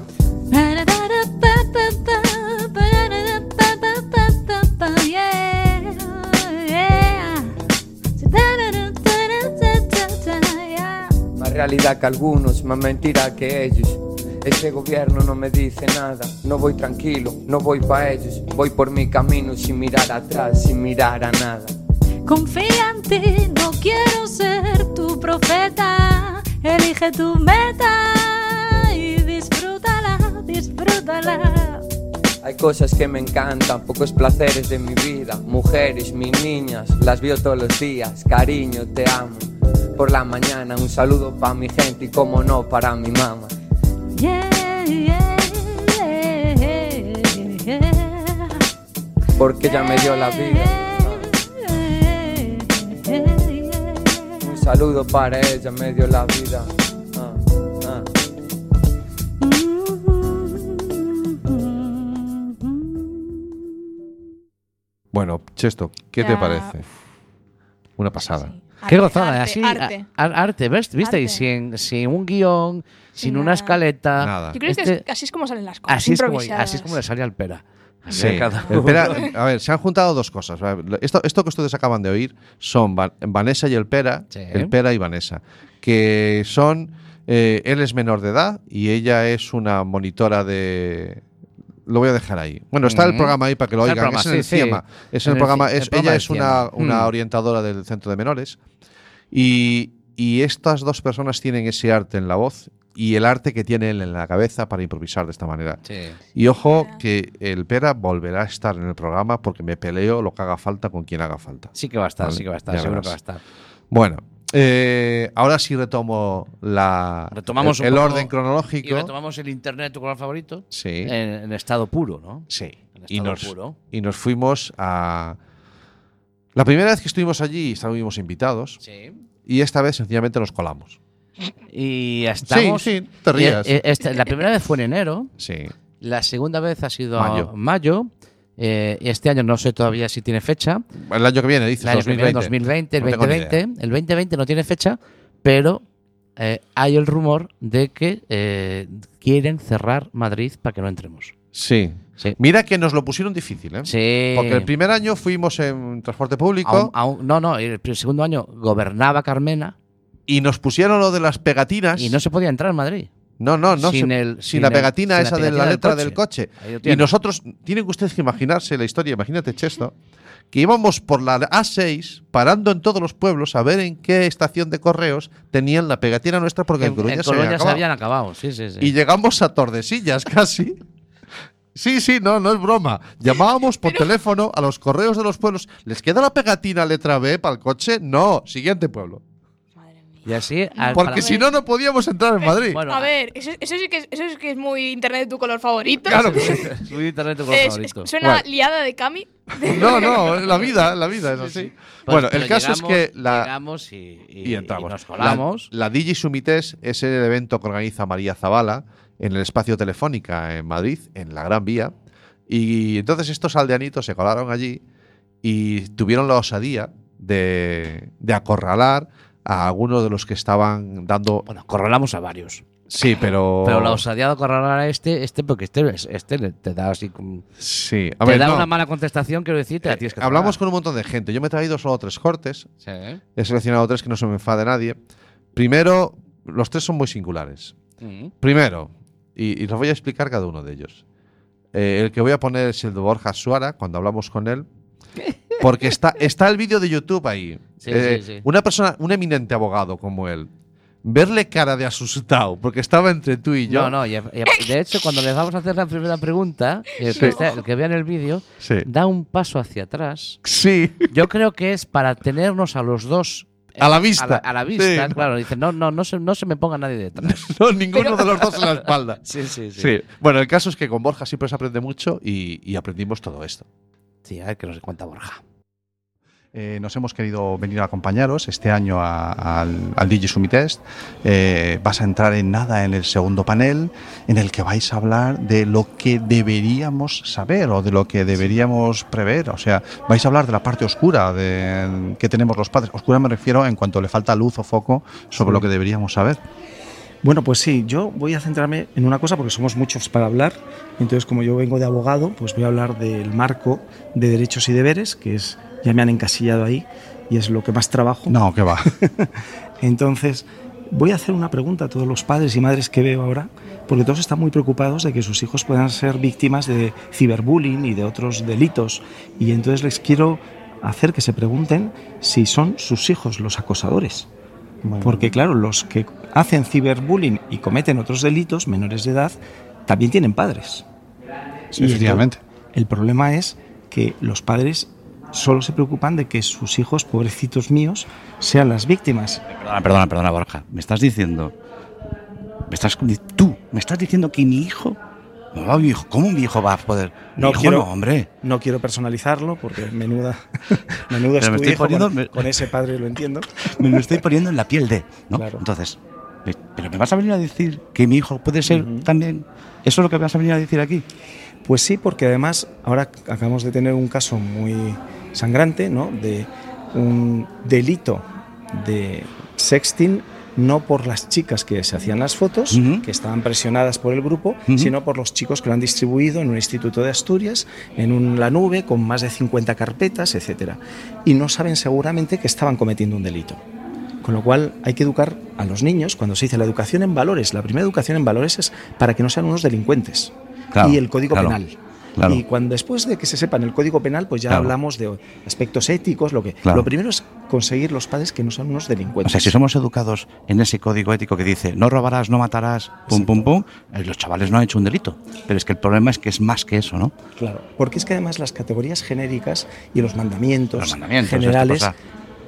Más realidad que algunos, más mentira que ellos. Ese gobierno no me dice nada, no voy tranquilo, no voy pa' ellos, voy por mi camino sin mirar atrás, sin mirar a nada. Confía en ti, no quiero ser tu profeta. Elige tu meta y disfrútala, disfrútala. Hay cosas que me encantan, pocos placeres de mi vida. Mujeres, mis niñas, las veo todos los días. Cariño, te amo. Por la mañana, un saludo pa' mi gente y como no, para mi mamá. Yeah, yeah, yeah. Porque ella me dio la vida. Un saludo para ella, me dio la vida. Bueno, Chesto, ¿qué te Ya. parece? Una pasada. Arte, gozada, arte, así. arte. a- arte, ¿ves? ¿Viste? Y Arte. sin, sin un guion, sin una escaleta. Nada. Yo creo que Este- es- así es como salen las cosas. así, es como, improvisadas. así es como le salía al pera. Sí. El Pera- a ver, se han juntado dos cosas. Esto, esto que ustedes acaban de oír son Va- Vanessa y el Pera, Sí. el Pera y Vanessa, que son, eh, él es menor de edad y ella es una monitora de... Lo voy a dejar ahí. Bueno, está el programa ahí para que lo Está el oigan. programa, es en el sí, sí. CIEMA. Es en el el programa. ci- el es- programa ella es una, una Mm. orientadora del centro de menores. Y, y estas dos personas tienen ese arte en la voz y el arte que tiene él en la cabeza para improvisar de esta manera. Sí. Y ojo que el Pera volverá a estar en el programa porque me peleo lo que haga falta con quien haga falta. Sí que va a estar, Vale, sí que va a estar, ya seguro que va a verás. estar. Bueno, eh, ahora sí retomo la, Retomamos el, orden Y cronológico. retomamos el internet, tu color favorito. Sí. En, en estado puro, ¿no? Sí. En Y nos, puro. y nos fuimos a... La primera vez que estuvimos allí estábamos invitados Sí. y esta vez sencillamente nos colamos. Y estamos. Sí, sí, te rías. Esta- la primera vez fue en enero. Sí. La segunda vez ha sido Mayo. mayo. Eh, este año no sé todavía si tiene fecha. El año que viene, dices, El año que viene, 2020, 2020. el No tengo ni 2020. El 2020 no tiene fecha, pero eh, hay el rumor de que eh, quieren cerrar Madrid para que no entremos. Sí. Sí. Mira que nos lo pusieron difícil, ¿eh? Sí. Porque el primer año fuimos en transporte público Aún- aún- no, no, el segundo año gobernaba Carmena y nos pusieron lo de las pegatinas. y no se podía entrar en Madrid. No, no, no. Sin se- el- sin, sin la el- pegatina sin la esa de la del letra coche. del coche. Y nosotros, tienen que ustedes que imaginarse la historia, imagínate, Chesto, que íbamos por la A6 parando en todos los pueblos a ver en qué estación de correos tenían la pegatina nuestra porque en, En, Coruña, en se, había Coruña se acabado. habían acabado. Sí, sí, sí. Y llegamos a Tordesillas [LAUGHS] casi. Sí, sí, no, no es broma. Llamábamos por teléfono a los correos de los pueblos. ¿Les queda la pegatina letra B para el coche? No, siguiente pueblo. Y así. al- Porque si no, no podíamos entrar en Madrid. Bueno, A ver, eso, eso sí que es, eso sí que es muy internet de tu color favorito. Claro que sí. [LAUGHS] Su internet tu color Es- favorito. es- suena Bueno. liada de Cami. [LAUGHS] No, no, es la vida, la vida es así. Pues, bueno, pero el caso llegamos- es que la, Llegamos y, y- y entramos. y nos colamos. La, la Digi Sumites es el evento que organiza María Zavala en el espacio Telefónica en Madrid, en la Gran Vía. Y entonces estos aldeanitos se colaron allí y tuvieron la osadía de, de acorralar a algunos de los que estaban dando. Bueno, acorralamos a varios. Sí, pero. Pero la osadía de acorralar a este, este porque este, este te da así. Sí, a te ver, da no. una mala contestación, quiero decir, te la tienes que Hablamos con un montón de gente. Yo me he traído solo tres cortes. Sí. He seleccionado tres que no se me enfade nadie. Primero, los tres son muy singulares. Mm. Primero, y, y los voy a explicar cada uno de ellos. Eh, el que voy a poner es el de Borja Suara, cuando hablamos con él. Porque está, está el vídeo de YouTube ahí. Sí, Eh, sí, sí. Una persona, un eminente abogado como él, verle cara de asustado, porque estaba entre tú y yo. No, no, y, y- de hecho, cuando les vamos a hacer la primera pregunta, el que, esté- el que vea en el vídeo Sí. da un paso hacia atrás. Sí. Yo creo que es para tenernos a los dos. eh, A la vista. A la, a la vista, Sí, claro. Dice, no, no, no se, no se me ponga nadie detrás. [LAUGHS] No, ninguno de los dos en la espalda. [LAUGHS] Sí, sí, sí. Sí. Bueno, el caso es que con Borja siempre se aprende mucho y, y aprendimos todo esto. Sí, a ver qué nos cuenta Borja. Eh, nos hemos querido venir a acompañaros este año a- al, al Digi Test. Eh, vas a entrar en nada en el segundo panel, en el que vais a hablar de lo que deberíamos saber o de lo que deberíamos prever. O sea, vais a hablar de la parte oscura de, que tenemos los padres. Oscura me refiero en cuanto le falta luz o foco sobre Sí. lo que deberíamos saber. Bueno, pues sí, yo voy a centrarme en una cosa porque somos muchos para hablar. Entonces, como yo vengo de abogado, pues voy a hablar del marco de derechos y deberes, que es, ya me han encasillado ahí y es lo que más trabajo. No, que va. [LAUGHS] Entonces, voy a hacer una pregunta a todos los padres y madres que veo ahora, porque todos están muy preocupados de que sus hijos puedan ser víctimas de ciberbullying y de otros delitos. Y entonces les quiero hacer que se pregunten si son sus hijos los acosadores. Porque claro, los que hacen ciberbullying y cometen otros delitos menores de edad también tienen padres. Sí, efectivamente. El problema es que los padres solo se preocupan de que sus hijos, pobrecitos míos, sean las víctimas. Perdona, perdona, perdona, Borja. Me estás diciendo. Me estás, tú, me estás diciendo que mi hijo. No, mi hijo, ¿Cómo mi hijo va a poder? Mi No hijo quiero, no, hombre. no quiero personalizarlo porque menuda, [LAUGHS] menudo Pero es me estoy hijo, poniendo- con, me- con ese padre lo entiendo. [LAUGHS] Me lo estoy poniendo en la piel de. ¿no? Entonces, ¿pero me vas a venir a decir que mi hijo puede ser también. ¿Eso es lo que vas a venir a decir aquí? Pues sí, porque además ahora acabamos de tener un caso muy sangrante, ¿no? De un delito de sexting no por las chicas que se hacían las fotos, que estaban presionadas por el grupo, sino por los chicos que lo han distribuido en un instituto de Asturias, en un- la nube, con más de 50 carpetas, etc. Y no saben seguramente que estaban cometiendo un delito. Con lo cual hay que educar a los niños, cuando se dice la educación en valores, la primera educación en valores es para que no sean unos delincuentes. Claro, y el código claro, penal. Claro. Y cuando después de que se sepan el código penal, pues ya Claro. hablamos de aspectos éticos, lo que Claro. lo primero es conseguir los padres que no sean unos O delincuentes. sea, si somos educados en ese código ético que dice no robarás, no matarás, pum, pum, pum, eh, los chavales no han hecho un delito. Pero es que el problema es que es más que eso, ¿no? Claro, porque es que además las categorías genéricas y los mandamientos, Los mandamientos, generales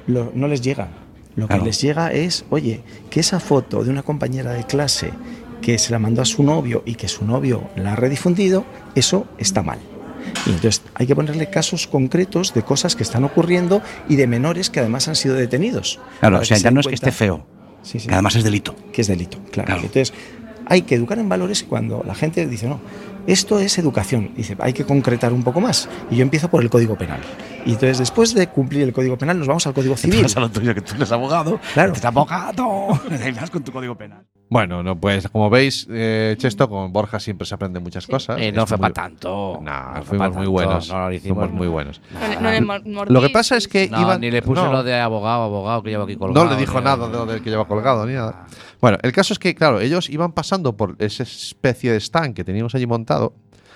lo- no les llega. Lo que les llega es, oye, que esa foto de una compañera de clase que se la mandó a su novio y que su novio la ha redifundido, eso está mal. Y entonces hay que ponerle casos concretos de cosas que están ocurriendo y de menores que además han sido detenidos. Claro, o sea, se ya no es que esté feo, Sí, sí. que además es delito. Que es delito, claro. Entonces, hay que educar en valores cuando la gente dice, no, esto es educación, dice, hay que concretar un poco más. Y yo empiezo por el Código Penal. Y entonces, después de cumplir el Código Penal, nos vamos al Código Civil. Entonces, [LAUGHS] a lo tuyo, que tú eres abogado, Claro. eres abogado, [LAUGHS] vas con tu código penal. Bueno, no, pues como veis, eh, Chesto, con Borja siempre se aprende muchas cosas. Eh, no Es fue muy- pa' tanto. No, No fue fuimos pa' muy tanto, buenos. no lo hicimos, fuimos muy no. buenos. No. Lo que pasa es que No, iban. ni le puse no. lo de abogado, abogado que llevo aquí colgado. No le dijo nada de lo del que lleva colgado ni nada. Bueno, el caso es que, claro, ellos iban pasando por esa especie de stand que teníamos allí montado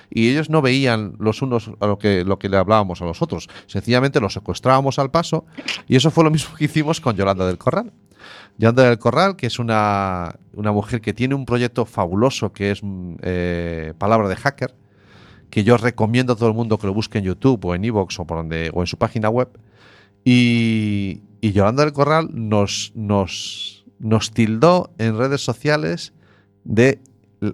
y ellos no veían los unos a lo que, lo que le hablábamos a los otros. Sencillamente los secuestrábamos al paso y eso fue lo mismo que hicimos con Yolanda del Corral. Yolanda del Corral, que es una, una mujer que tiene un proyecto fabuloso que es eh, Palabra de Hacker, que yo recomiendo a todo el mundo que lo busque en YouTube o en Evox o, por donde, o en su página web. Y, y Yolanda del Corral nos, nos, nos tildó en redes sociales de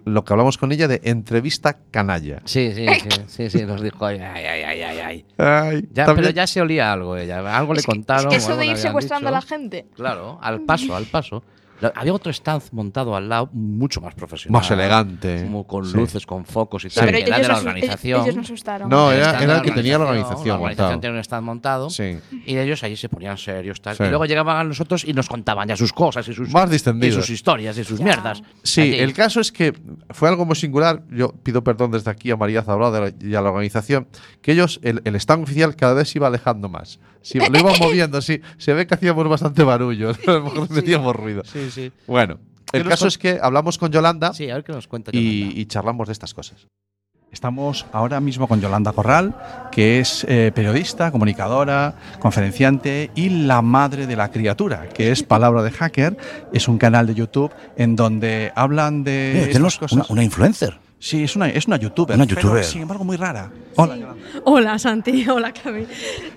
lo que hablamos con ella de entrevista canalla. Sí, sí, sí, sí, sí, nos dijo, ay, ay, ay, ay, ay, ay. Ya, también- pero ya se olía algo ella, algo le Es que- contaron. es que eso de le ir secuestrando a dicho. la gente. Claro, al paso, al paso. Había otro stand montado al lado, mucho más profesional. Más elegante. Como con Sí. luces, con focos y Sí. tal. Pero que era de ellos la no organización. ellos no asustaron. No, El era, el que tenía la La organización organización montado. tiene un stand montado. Sí. Y ellos allí se ponían serios. Tal. Sí. Y luego llegaban a nosotros y nos contaban ya sus cosas y sus, Más y distendidos. sus historias y sus mierdas. Sí, Allí. el caso es que fue algo muy singular. Yo pido perdón desde aquí a María Zabrada y a la organización, que ellos, el, el stand oficial cada vez se iba alejando más. Se iba- lo iban moviendo, sí. Se ve que hacíamos bastante barullo. [LAUGHS] A lo mejor metíamos ruido. Sí, sí. Bueno, ¿Qué el caso es que hablamos con Yolanda Sí, a ver qué nos cuenta y, y charlamos de estas cosas. Estamos ahora mismo con Yolanda Corral, que es eh, periodista, comunicadora, conferenciante y la madre de la criatura, que es Palabra de Hacker. Es un canal de YouTube en donde hablan de. Mira, estas tenemos cosas. una, una influencer. Sí, es una, es una youtuber. Una pero, youtuber. sin embargo, muy rara. Hola. Hola Santi, [LAUGHS] hola Cami.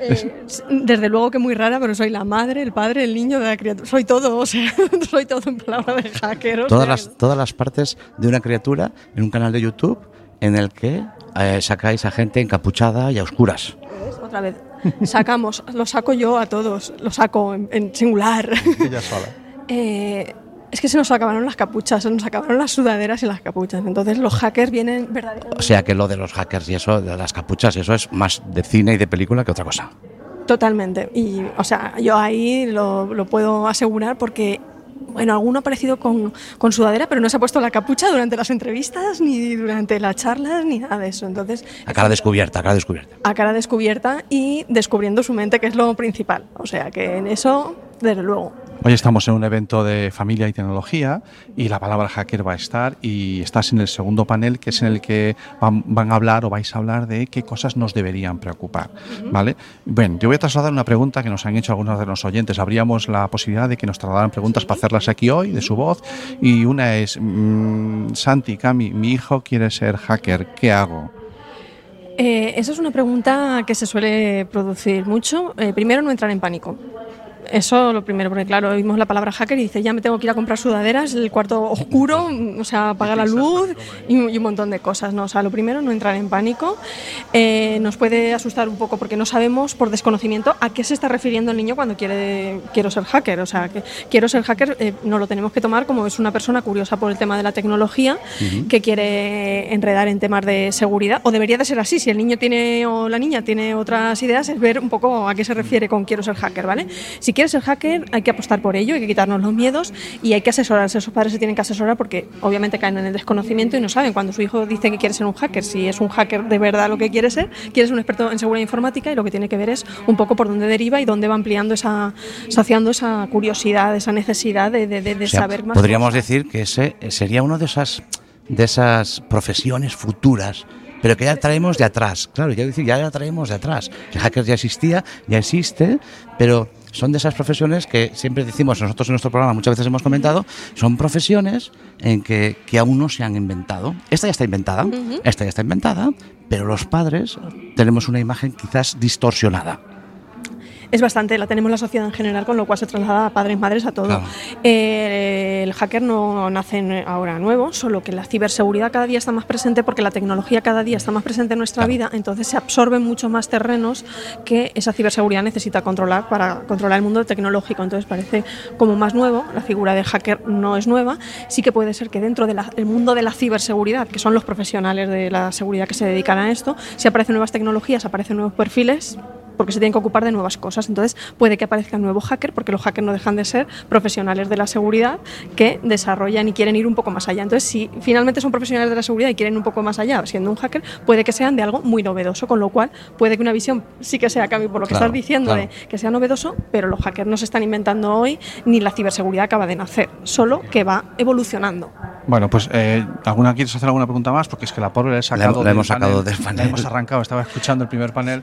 Eh, desde luego que muy rara, pero soy la madre, el padre, el niño de la criatura. Soy todo, o sea, [LAUGHS] soy todo en palabra de hacker. Todas sea, las, todas las partes de una criatura en un canal de YouTube en el que eh, sacáis a gente encapuchada y a oscuras. ¿ves? Otra vez. Sacamos, lo saco yo a todos, lo saco en, en singular. Ella sola. [LAUGHS] Eh, es que se nos acabaron las capuchas, se nos acabaron las sudaderas y las capuchas. Entonces los hackers vienen verdaderamente. O sea que lo de los hackers y eso, de las capuchas, eso es más de cine y de película que otra cosa. Totalmente. Y, o sea, yo ahí lo, lo puedo asegurar porque, bueno, alguno ha aparecido con, con sudadera, pero no se ha puesto la capucha durante las entrevistas, ni durante las charlas, ni nada de eso. Entonces, A cara descubierta, a cara descubierta. a cara descubierta y descubriendo su mente, que es lo principal. O sea, que en eso, desde luego. Hoy estamos en un evento de familia y tecnología y la palabra hacker va a estar y estás en el segundo panel que es en el que van, van a hablar o vais a hablar de qué cosas nos deberían preocupar, ¿vale? Bueno, yo voy a trasladar una pregunta que nos han hecho algunos de los oyentes. Habríamos la posibilidad de que nos trasladaran preguntas para hacerlas aquí hoy de su voz y una es mm, Santi, Cami, mi hijo quiere ser hacker, ¿qué hago? Eh, esa es una pregunta que se suele producir mucho. Eh, primero, no entrar en pánico. Eso lo primero, porque claro, oímos la palabra hacker y dice, ya me tengo que ir a comprar sudaderas, el cuarto oscuro, o sea, apagar la luz y, y un montón de cosas, ¿no? O sea, lo primero, no entrar en pánico. Eh, nos puede asustar un poco porque no sabemos por desconocimiento a qué se está refiriendo el niño cuando quiere quiero ser hacker. O sea, que quiero ser hacker eh, no lo tenemos que tomar como es una persona curiosa por el tema de la tecnología que quiere enredar en temas de seguridad, o debería de ser así, si el niño tiene o la niña tiene otras ideas, es ver un poco a qué se refiere con quiero ser hacker, ¿vale? Si quieres ser hacker, hay que apostar por ello, hay que quitarnos los miedos y hay que asesorarse. Esos padres se tienen que asesorar porque obviamente caen en el desconocimiento y no saben cuando su hijo dice que quiere ser un hacker, si es un hacker de verdad lo que quiere ser, quiere ser un experto en seguridad informática y lo que tiene que ver es un poco por dónde deriva y dónde va ampliando esa, saciando esa curiosidad, esa necesidad de, de- de- de O sea, saber más. podríamos decir que ese sería una de esas, de esas profesiones futuras, pero que ya traemos de atrás. Claro, ya decir, ya la traemos de atrás. El hacker ya existía, ya existe, pero son de esas profesiones que siempre decimos, nosotros en nuestro programa muchas veces hemos comentado, son profesiones en que, que aún no se han inventado. Esta ya está inventada, esta ya está inventada, pero los padres tenemos una imagen quizás distorsionada. Es bastante, la tenemos la sociedad en general, con lo cual se traslada a padres, madres, a todo. Claro. Eh, el hacker no nace ahora nuevo, solo que la ciberseguridad cada día está más presente porque la tecnología cada día está más presente en nuestra vida, entonces se absorben mucho más terrenos que esa ciberseguridad necesita controlar para controlar el mundo tecnológico. Entonces parece como más nuevo, la figura del hacker no es nueva, sí que puede ser que dentro del mundo de la ciberseguridad, que son los profesionales de la seguridad que se dedican a esto, si aparecen nuevas tecnologías, aparecen nuevos perfiles, porque se tienen que ocupar de nuevas cosas. Entonces puede que aparezca un nuevo hacker, porque los hackers no dejan de ser profesionales de la seguridad que desarrollan y quieren ir un poco más allá. Entonces, si finalmente son profesionales de la seguridad y quieren un poco más allá, siendo un hacker, puede que sean de algo muy novedoso, con lo cual puede que una visión sí que sea, Cami, por lo que Claro, estás diciendo, claro. de que sea novedoso, pero los hackers no se están inventando hoy, ni la ciberseguridad acaba de nacer, solo que va evolucionando. Bueno, pues eh, ¿alguna quieres hacer alguna pregunta más? Porque es que la pobre la he sacado, hemos- la del, hemos sacado panel. del panel. La hemos arrancado, estaba escuchando el primer panel,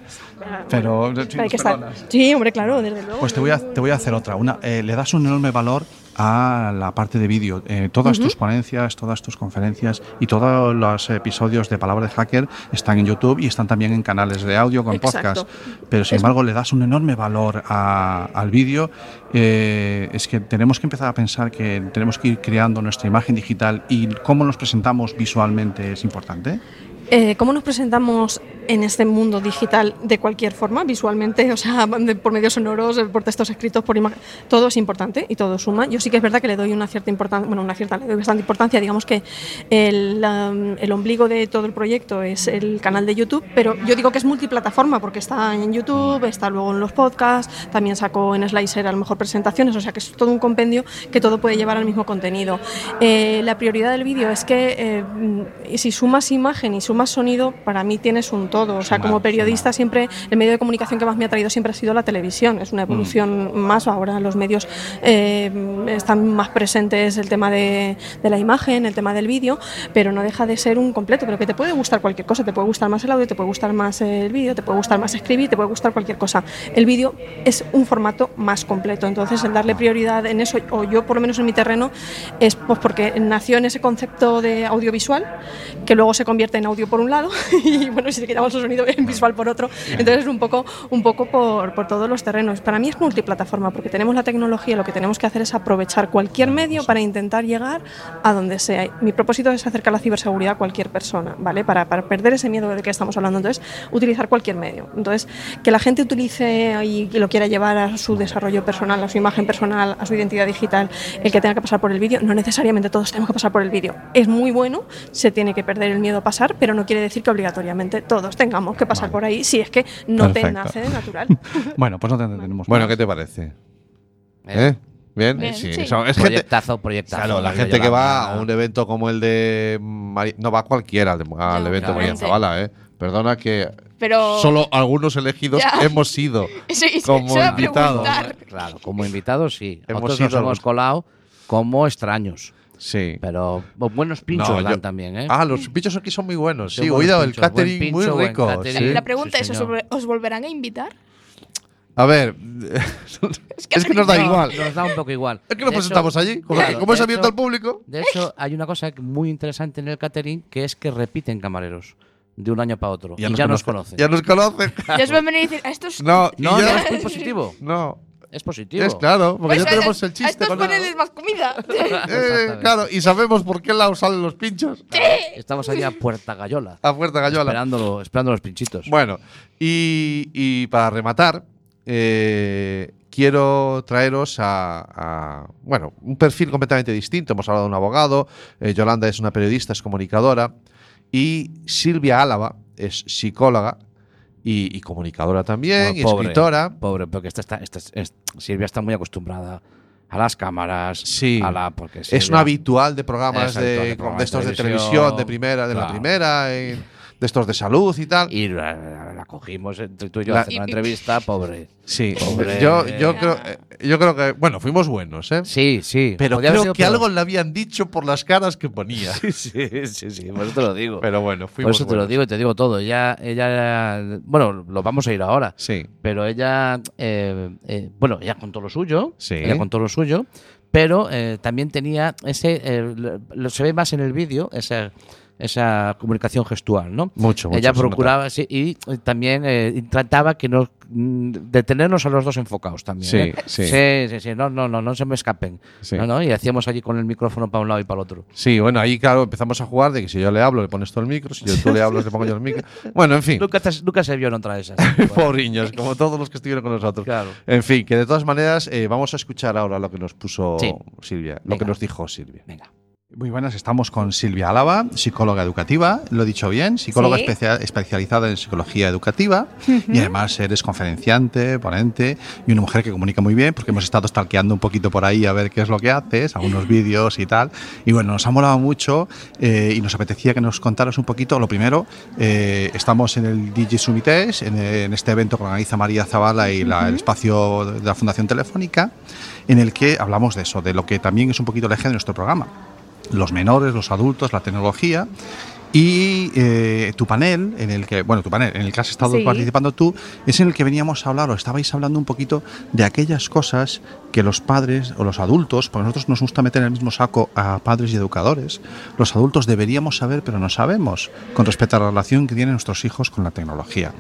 pero... Hay que estar. Sí, hombre, claro, desde luego. Pues te voy a, te voy a hacer otra. Una, eh, le das un enorme valor a la parte de vídeo. Eh, todas Ujú. tus ponencias, todas tus conferencias y todos los episodios de Palabra de Hacker están en YouTube y están también en canales de audio con Exacto. podcast. Pero sin Es- embargo le das un enorme valor a- al vídeo. Eh, es que tenemos que empezar a pensar que tenemos que ir creando nuestra imagen digital y cómo nos presentamos visualmente es importante. Eh, ¿Cómo nos presentamos en este mundo digital de cualquier forma, visualmente, o sea, [LAUGHS] por medios sonoros, eh, por textos escritos, por imagen? Todo es importante y todo suma. Yo sí que es verdad que le doy una cierta importancia, bueno, una cierta, bastante importancia. Digamos que el, ombligo de todo el proyecto es el canal de YouTube, pero yo digo que es multiplataforma porque está en YouTube, está luego en los podcasts, también saco en Slicer a lo mejor presentaciones, o sea que es todo un compendio que todo puede llevar al mismo contenido. Eh, la prioridad del vídeo es que si sumas imagen y sumas más sonido, para mí tienes un todo. O sea, como periodista siempre, el medio de comunicación que más me ha traído siempre ha sido la televisión. Es una evolución más. Ahora los medios eh, están más presentes el tema de, de la imagen, el tema del vídeo, pero no deja de ser un completo. Pero que te puede gustar cualquier cosa. Te puede gustar más el audio, te puede gustar más el vídeo, te puede gustar más escribir, te puede gustar cualquier cosa. El vídeo es un formato más completo. Entonces, el darle prioridad en eso, o yo por lo menos en mi terreno, es pues porque nació en ese concepto de audiovisual, que luego se convierte en audio por un lado, [LAUGHS] y bueno, si le quitamos el sonido [LAUGHS] visual por otro. Entonces, es un poco, un poco por, por todos los terrenos. Para mí es multiplataforma, porque tenemos la tecnología, lo que tenemos que hacer es aprovechar cualquier medio para intentar llegar a donde sea. Mi propósito es acercar la ciberseguridad a cualquier persona, ¿vale? Para, para perder ese miedo del que estamos hablando. Entonces, utilizar cualquier medio. Entonces, que la gente utilice y, y lo quiera llevar a su desarrollo personal, a su imagen personal, a su identidad digital, el que tenga que pasar por el vídeo, no necesariamente todos tenemos que pasar por el vídeo. Es muy bueno, se tiene que perder el miedo a pasar, pero no quiere decir que obligatoriamente todos tengamos que pasar por ahí si es que no te nace de natural. [LAUGHS] Bueno, pues no te entendemos. Bueno, más. ¿qué te parece? ¿Eh? ¿Bien? Bien, sí. eso, es gente, Proyectazo, proyectazo. claro, la gente que va a un evento como el de... Mari- no va cualquiera al, de- al evento de María. Zavala, ¿eh? Perdona que Pero. solo algunos elegidos [LAUGHS] Ya. hemos ido Eso- eso- como invitados. Claro, como invitados sí. Hemos Otros nos hemos colado como extraños. Sí. Pero buenos pinchos No, dan yo- tamén, ¿eh? Ah, los pinchos aquí son muy buenos. Sí, oído, el catering muy pincho, rico. catering. sí. La pregunta Sí, es: ¿os, señor. volver- ¿os volverán a invitar? A ver, [LAUGHS] es que nos da No, igual. Nos da un poco igual. Es que nos presentamos allí. Como, claro, como es de abierto hecho- al público. De hecho, hay una cosa muy interesante en el catering que es que repiten camareros de un año para otro. y ya nos conocen. Ya nos conocen. Ya os van a venir a decir: "A estos. No, y No, ya- no, es muy positivo. No. Es positivo. Es claro, porque Pues ya a- tenemos el A chiste estos con el- ponedles más comida. [LAUGHS] Eh, claro, y sabemos por qué lado salen los pinchos. Estamos allí a Puerta Gallola. A Puerta Gallola. Esperándolo, esperando los pinchitos. Bueno, y, y para rematar, eh, quiero traeros a, a, bueno, un perfil completamente distinto. Hemos hablado de un abogado, eh, Yolanda es una periodista, es comunicadora, y Silvia Álava es psicóloga y, y comunicadora también, y Bueno, pobre, escritora. Pobre, porque esta, está, esta, es- Silvia está muy acostumbrada a las cámaras. Sí. A la, porque Es una habitual de programas de, de programas de estos de televisión, de primera, de la primera, de estos de salud y tal. Y la cogimos entre tú y yo La- hacer una entrevista, pobre. Sí, Pobre. yo, yo, creo, eh, yo creo que, bueno, fuimos buenos, ¿eh? Sí, sí. Pero creo que peor. algo le habían dicho por las caras que ponía. [LAUGHS] Sí, sí, sí, sí, por eso te lo digo. Pero bueno, Por fuimos eso te lo buenos. digo y te digo todo. Ella, ella, bueno, lo vamos a ir ahora. Sí. Pero ella, eh, eh, bueno, ella contó lo suyo. Sí. Ella contó lo suyo. Pero eh, también tenía ese, eh, lo, se ve más en el vídeo, esa, esa comunicación gestual, ¿no? Mucho, mucho, Ella procuraba, sí, y también eh, trataba que nos, mm, de tenernos a los dos enfocados también. Sí, ¿eh? sí. sí, sí, sí, No, no, no, no se me escapen. Sí. No, no, y hacíamos allí con el micrófono para un lado y para el otro. Sí, bueno, ahí claro empezamos a jugar de que si yo le hablo le pones tú el micro, si yo tú le hablas le pongo yo el micro. Bueno, en fin. Nunca, te- nunca se vio en otra de esas. [LAUGHS] Pobriños, como todos los que estuvieron con nosotros. Claro. En fin, que de todas maneras eh, vamos a escuchar ahora lo que nos puso. Silvia, lo Venga. que nos dijo Silvia. Venga. Muy buenas, estamos con Silvia Álava, psicóloga educativa, lo he dicho bien, psicóloga Sí. especia- especializada en psicología educativa y además eres conferenciante, ponente y una mujer que comunica muy bien porque hemos estado stalkeando un poquito por ahí a ver qué es lo que haces, algunos vídeos y tal. Y bueno, nos ha molado mucho eh, y nos apetecía que nos contaras un poquito. Lo primero, eh, estamos en el DJ Sumites, en, en este evento que organiza María Zavala y la- el espacio de la Fundación Telefónica, en el que hablamos de eso, de lo que también es un poquito el eje de nuestro programa los menores, los adultos, la tecnología. Y eh, tu panel, en el que, bueno, tu panel, en el que has estado Sí. participando tú, es en el que veníamos a hablar, o estabais hablando un poquito de aquellas cosas que los padres o los adultos, porque nosotros nos gusta meter en el mismo saco a padres y educadores, los adultos deberíamos saber, pero no sabemos, con respecto a la relación que tienen nuestros hijos con la tecnología.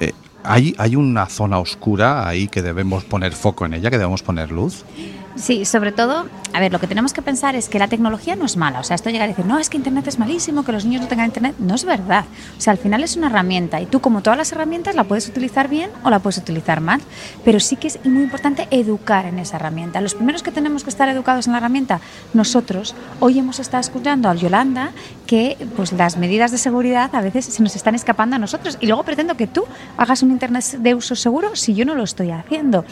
Eh, ¿hay, ¿Hay una zona oscura ahí que debemos poner foco en ella, que debemos poner luz? Sí, sobre todo, a ver, lo que tenemos que pensar es que la tecnología no es mala. O sea, esto llega a decir, no, es que Internet es malísimo, que los niños no tengan Internet. No es verdad. O sea, al final es una herramienta y tú, como todas las herramientas, la puedes utilizar bien o la puedes utilizar mal. Pero sí que es muy importante educar en esa herramienta. Los primeros que tenemos que estar educados en la herramienta, nosotros. Hoy hemos estado escuchando a Yolanda que pues las medidas de seguridad a veces se nos están escapando a nosotros. Y luego pretendo que tú hagas un Internet de uso seguro si yo no lo estoy haciendo.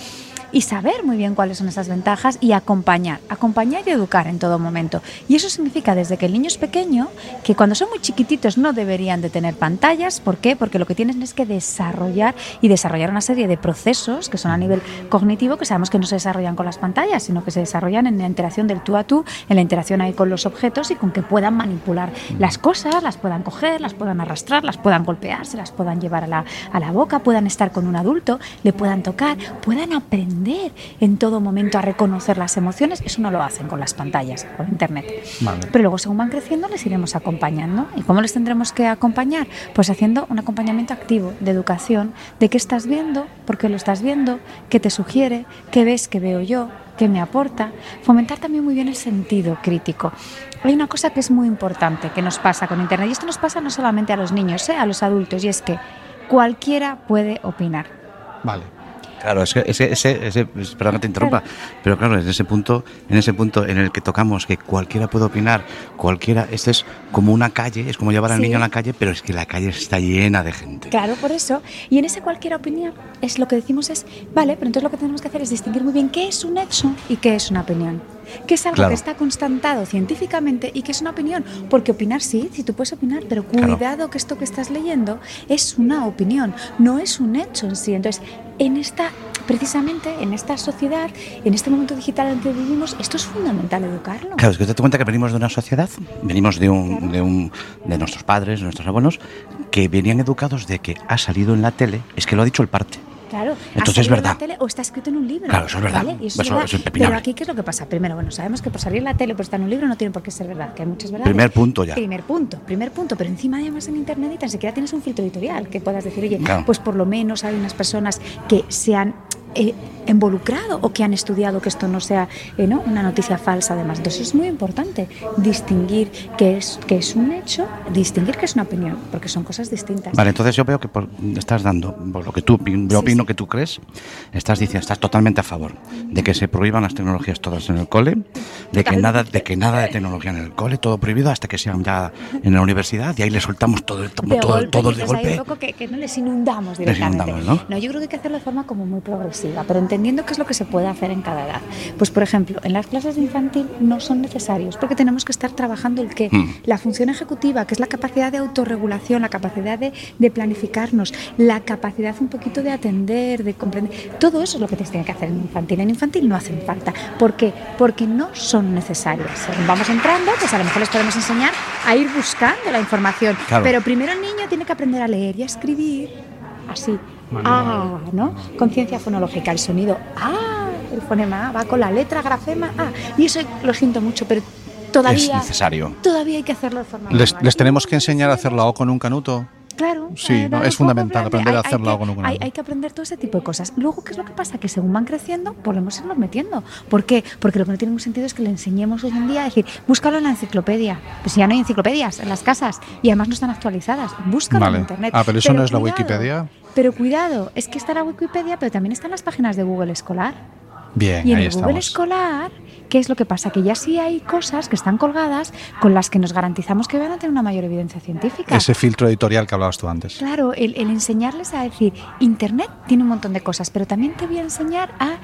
Y saber muy bien cuáles son esas ventajas y acompañar, acompañar y educar en todo momento. Y eso significa desde que el niño es pequeño, que cuando son muy chiquititos no deberían de tener pantallas. ¿Por qué? Porque lo que tienen es que desarrollar y desarrollar una serie de procesos que son a nivel cognitivo que sabemos que no se desarrollan con las pantallas, sino que se desarrollan en la interacción del tú a tú, en la interacción ahí con los objetos y con que puedan manipular las cosas, las puedan coger, las puedan arrastrar, las puedan golpear, se las puedan llevar a la, a la boca, puedan estar con un adulto, le puedan tocar, puedan aprender en todo momento a reconocer las emociones. Eso no lo hacen con las pantallas, con internet. Pero luego, según van creciendo, les iremos acompañando. ¿Y cómo les tendremos que acompañar? Pues haciendo un acompañamiento activo de educación, de qué estás viendo, por qué lo estás viendo, qué te sugiere, qué ves que veo yo, qué me aporta. Fomentar también muy bien el sentido crítico. Hay una cosa que es muy importante que nos pasa con Internet, y esto nos pasa no solamente a los niños, ¿eh? a los adultos, y es que cualquiera puede opinar. Vale. Claro, es que ese, ese, ese- perdón que te interrumpa, pero claro, en ese punto, en ese punto en el que tocamos que cualquiera puede opinar, cualquiera, este es como una calle, es como llevar al Sí. niño a la calle, pero es que la calle está llena de gente. Claro, por eso. Y en ese cualquier opinión, es lo que decimos es, vale, pero entonces lo que tenemos que hacer es distinguir muy bien qué es un hecho y qué es una opinión. Que es algo Claro. que está constatado científicamente y que es una opinión. Porque opinar sí, sí, tú puedes opinar, pero Claro. cuidado que esto que estás leyendo es una opinión, no es un hecho en sí. Entonces, en esta, precisamente, en esta sociedad, en este momento digital en que vivimos, esto es fundamental educarlo. Claro, es que te das cuenta que venimos de una sociedad, venimos de un, de un de nuestros padres, de nuestros abuelos, que venían educados de que ha salido en la tele, es que lo ha dicho el parte. Claro, Entonces es salido en la verdad. tele o está escrito en un libro. Claro, eso es verdad. verdad. Pero aquí, ¿qué es lo que pasa? Primero, bueno, sabemos que por salir en la tele, por estar en un libro, no tiene por qué ser verdad, que hay muchas verdades. Primer punto ya. Primer punto, primer punto. Pero encima, además, en internet y tan siquiera tienes un filtro editorial que puedas decir, oye, Claro. pues por lo menos hay unas personas que se han eh, involucrado o que han estudiado que esto no sea eh, ¿no? una noticia falsa, además. Entonces es muy importante distinguir qué es, qué es un hecho, distinguir qué es una opinión, porque son cosas distintas. Vale, entonces yo veo que por- estás dando, por lo que tú, yo opino que tú crees, estás diciendo, estás totalmente a favor de que se prohíban las tecnologías todas en el cole, de que nada, de que nada de tecnología en el cole, todo prohibido hasta que sean ya en la universidad y ahí le soltamos todo, todo, de todo, golpe, todo de golpe. un poco que, que no les inundamos Les directamente. inundamos, ¿no? yo creo que hay que hacerlo de forma como muy progresiva, pero entendiendo qué es lo que se puede hacer en cada edad. Pues, por ejemplo, en las clases de infantil no son necesarios, porque tenemos que estar trabajando el qué. Hmm. La función ejecutiva, que es la capacidad de autorregulación, la capacidad de, de planificarnos, la capacidad un poquito de atender, de comprender. Todo eso es lo que te tiene que hacer en infantil. En infantil no hacen falta. ¿Por qué? Porque no son necesarias. Según vamos entrando, pues a lo mejor les podemos enseñar a ir buscando la información. Claro. Pero primero el niño tiene que aprender a leer y a escribir así. Ah, ¿no? Conciencia fonológica, el sonido ah, el fonema A va con la letra grafema A. Y eso lo siento mucho, pero todavía Es necesario. todavía hay que hacerlo de forma Les, tenemos que enseñar a hacer la O con un canuto. Claro. Sí, no, es fundamental aprender a hacer la O con un hay, canuto. hay que aprender todo ese tipo de cosas. Luego, ¿qué es lo que pasa? Que según van creciendo, podemos irnos metiendo. ¿Por qué? Porque lo que no tiene ningún sentido es que le enseñemos hoy en día a decir, búscalo en la enciclopedia. Pues ya no hay enciclopedias en las casas y además no están actualizadas. Búscalo Vale. en internet. Ah, pero eso no es la Wikipedia. Pero cuidado, es que está la Wikipedia, pero también están las páginas de Google Escolar. Bien, Y en ahí el Google estamos. Escolar, ¿qué es lo que pasa? Que ya sí hay cosas que están colgadas con las que nos garantizamos que van a tener una mayor evidencia científica. Ese filtro editorial que hablabas tú antes. Claro, el, el enseñarles a decir, Internet tiene un montón de cosas, pero también te voy a enseñar a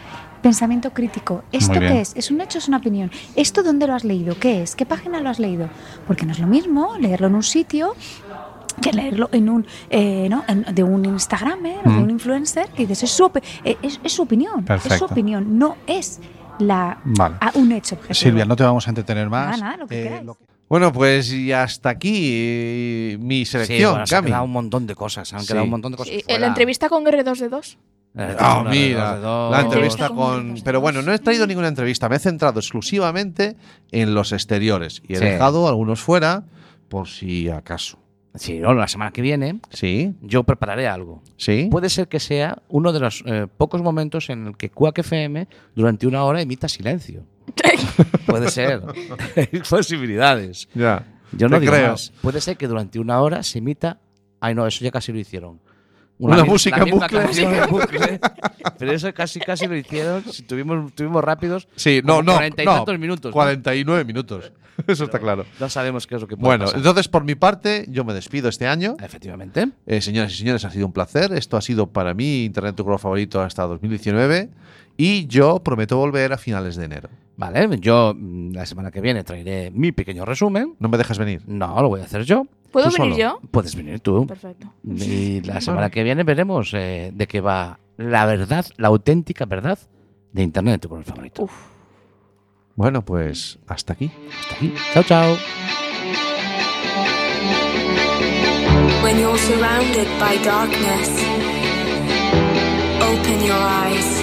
pensamiento crítico. ¿Esto qué es? ¿Es un hecho o es una opinión? ¿Esto dónde lo has leído? ¿Qué es? ¿Qué página lo has leído? Porque no es lo mismo leerlo en un sitio que leerlo en un eh, ¿no? En- de un Instagramer o de Mm. un influencer que dices es su, eh, es, es su opinión, es su opinión, no es la Vale. a un hecho objetivo. Silvia, no te vamos a entretener más. Nada, nada, lo que Eh, queráis. lo que- Bueno, pues y hasta aquí eh, mi Sí, selección, bueno, se han quedado un montón de cosas. Han Sí. quedado un montón de cosas. Sí, la entrevista con Guerre 2 de 2. Eh, Ah, una, mira, la entrevista con... Pero bueno, no he traído ninguna entrevista, me he centrado exclusivamente en los exteriores y he Sí. dejado algunos fuera por si acaso. Sí, no, la semana que viene Sí, yo prepararé algo. sí. Puede ser que sea uno de los eh, pocos momentos en el que Quack FM durante una hora emita silencio. [LAUGHS] Puede ser. [LAUGHS] Hay posibilidades. Ya. Yo no digo creo. más. Puede ser que durante una hora se emita. Ay, no, eso ya casi lo hicieron. Una mi- música en bucle. [LAUGHS] Pero eso casi casi lo hicieron. Si tuvimos, tuvimos rápidos. Sí, no, no. Cuarenta y no, tantos minutos. ¿no? 49 minutos. [LAUGHS] Eso está claro. No sabemos qué es lo que puede Bueno, pasar. entonces por mi parte, yo me despido este año. Efectivamente. Eh, señoras y señores, ha sido un placer. Esto ha sido para mí Internet tu color favorito hasta 2019. Y yo prometo volver a finales de enero. Vale, yo mm, la semana que viene traeré mi pequeño resumen. ¿No me dejas venir? No, lo voy a hacer yo. ¿Puedo ¿Tú venir solo? yo? Puedes venir tú. Perfecto. Y la semana que viene veremos eh, de qué va la verdad, la auténtica verdad de Internet tu color favorito. Bueno, pues hasta aquí. Hasta aquí. Chao, chao. When you're surrounded by darkness, open your eyes.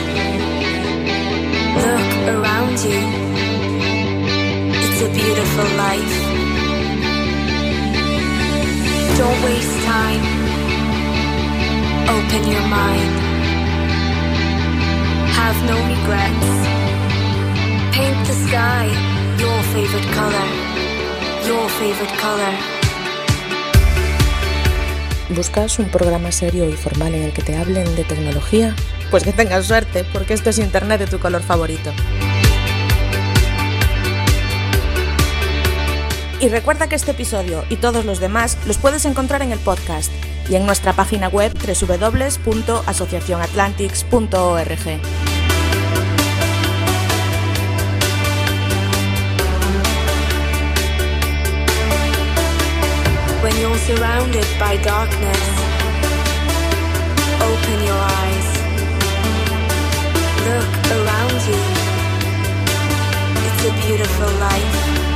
Look around you. It's a beautiful life. Don't waste time. Open your mind. Have no regrets. Paint the sky your favorite color. Your favorite color. ¿Buscas un programa serio y formal en el que te hablen de tecnología? Pues que tengas suerte, porque esto es Internet de tu color favorito. Y recuerda que este episodio y todos los demás los puedes encontrar en el podcast y en nuestra página web www.asociacionatlantics.org. When you're surrounded by darkness, open your eyes. Look around you. It's a beautiful life.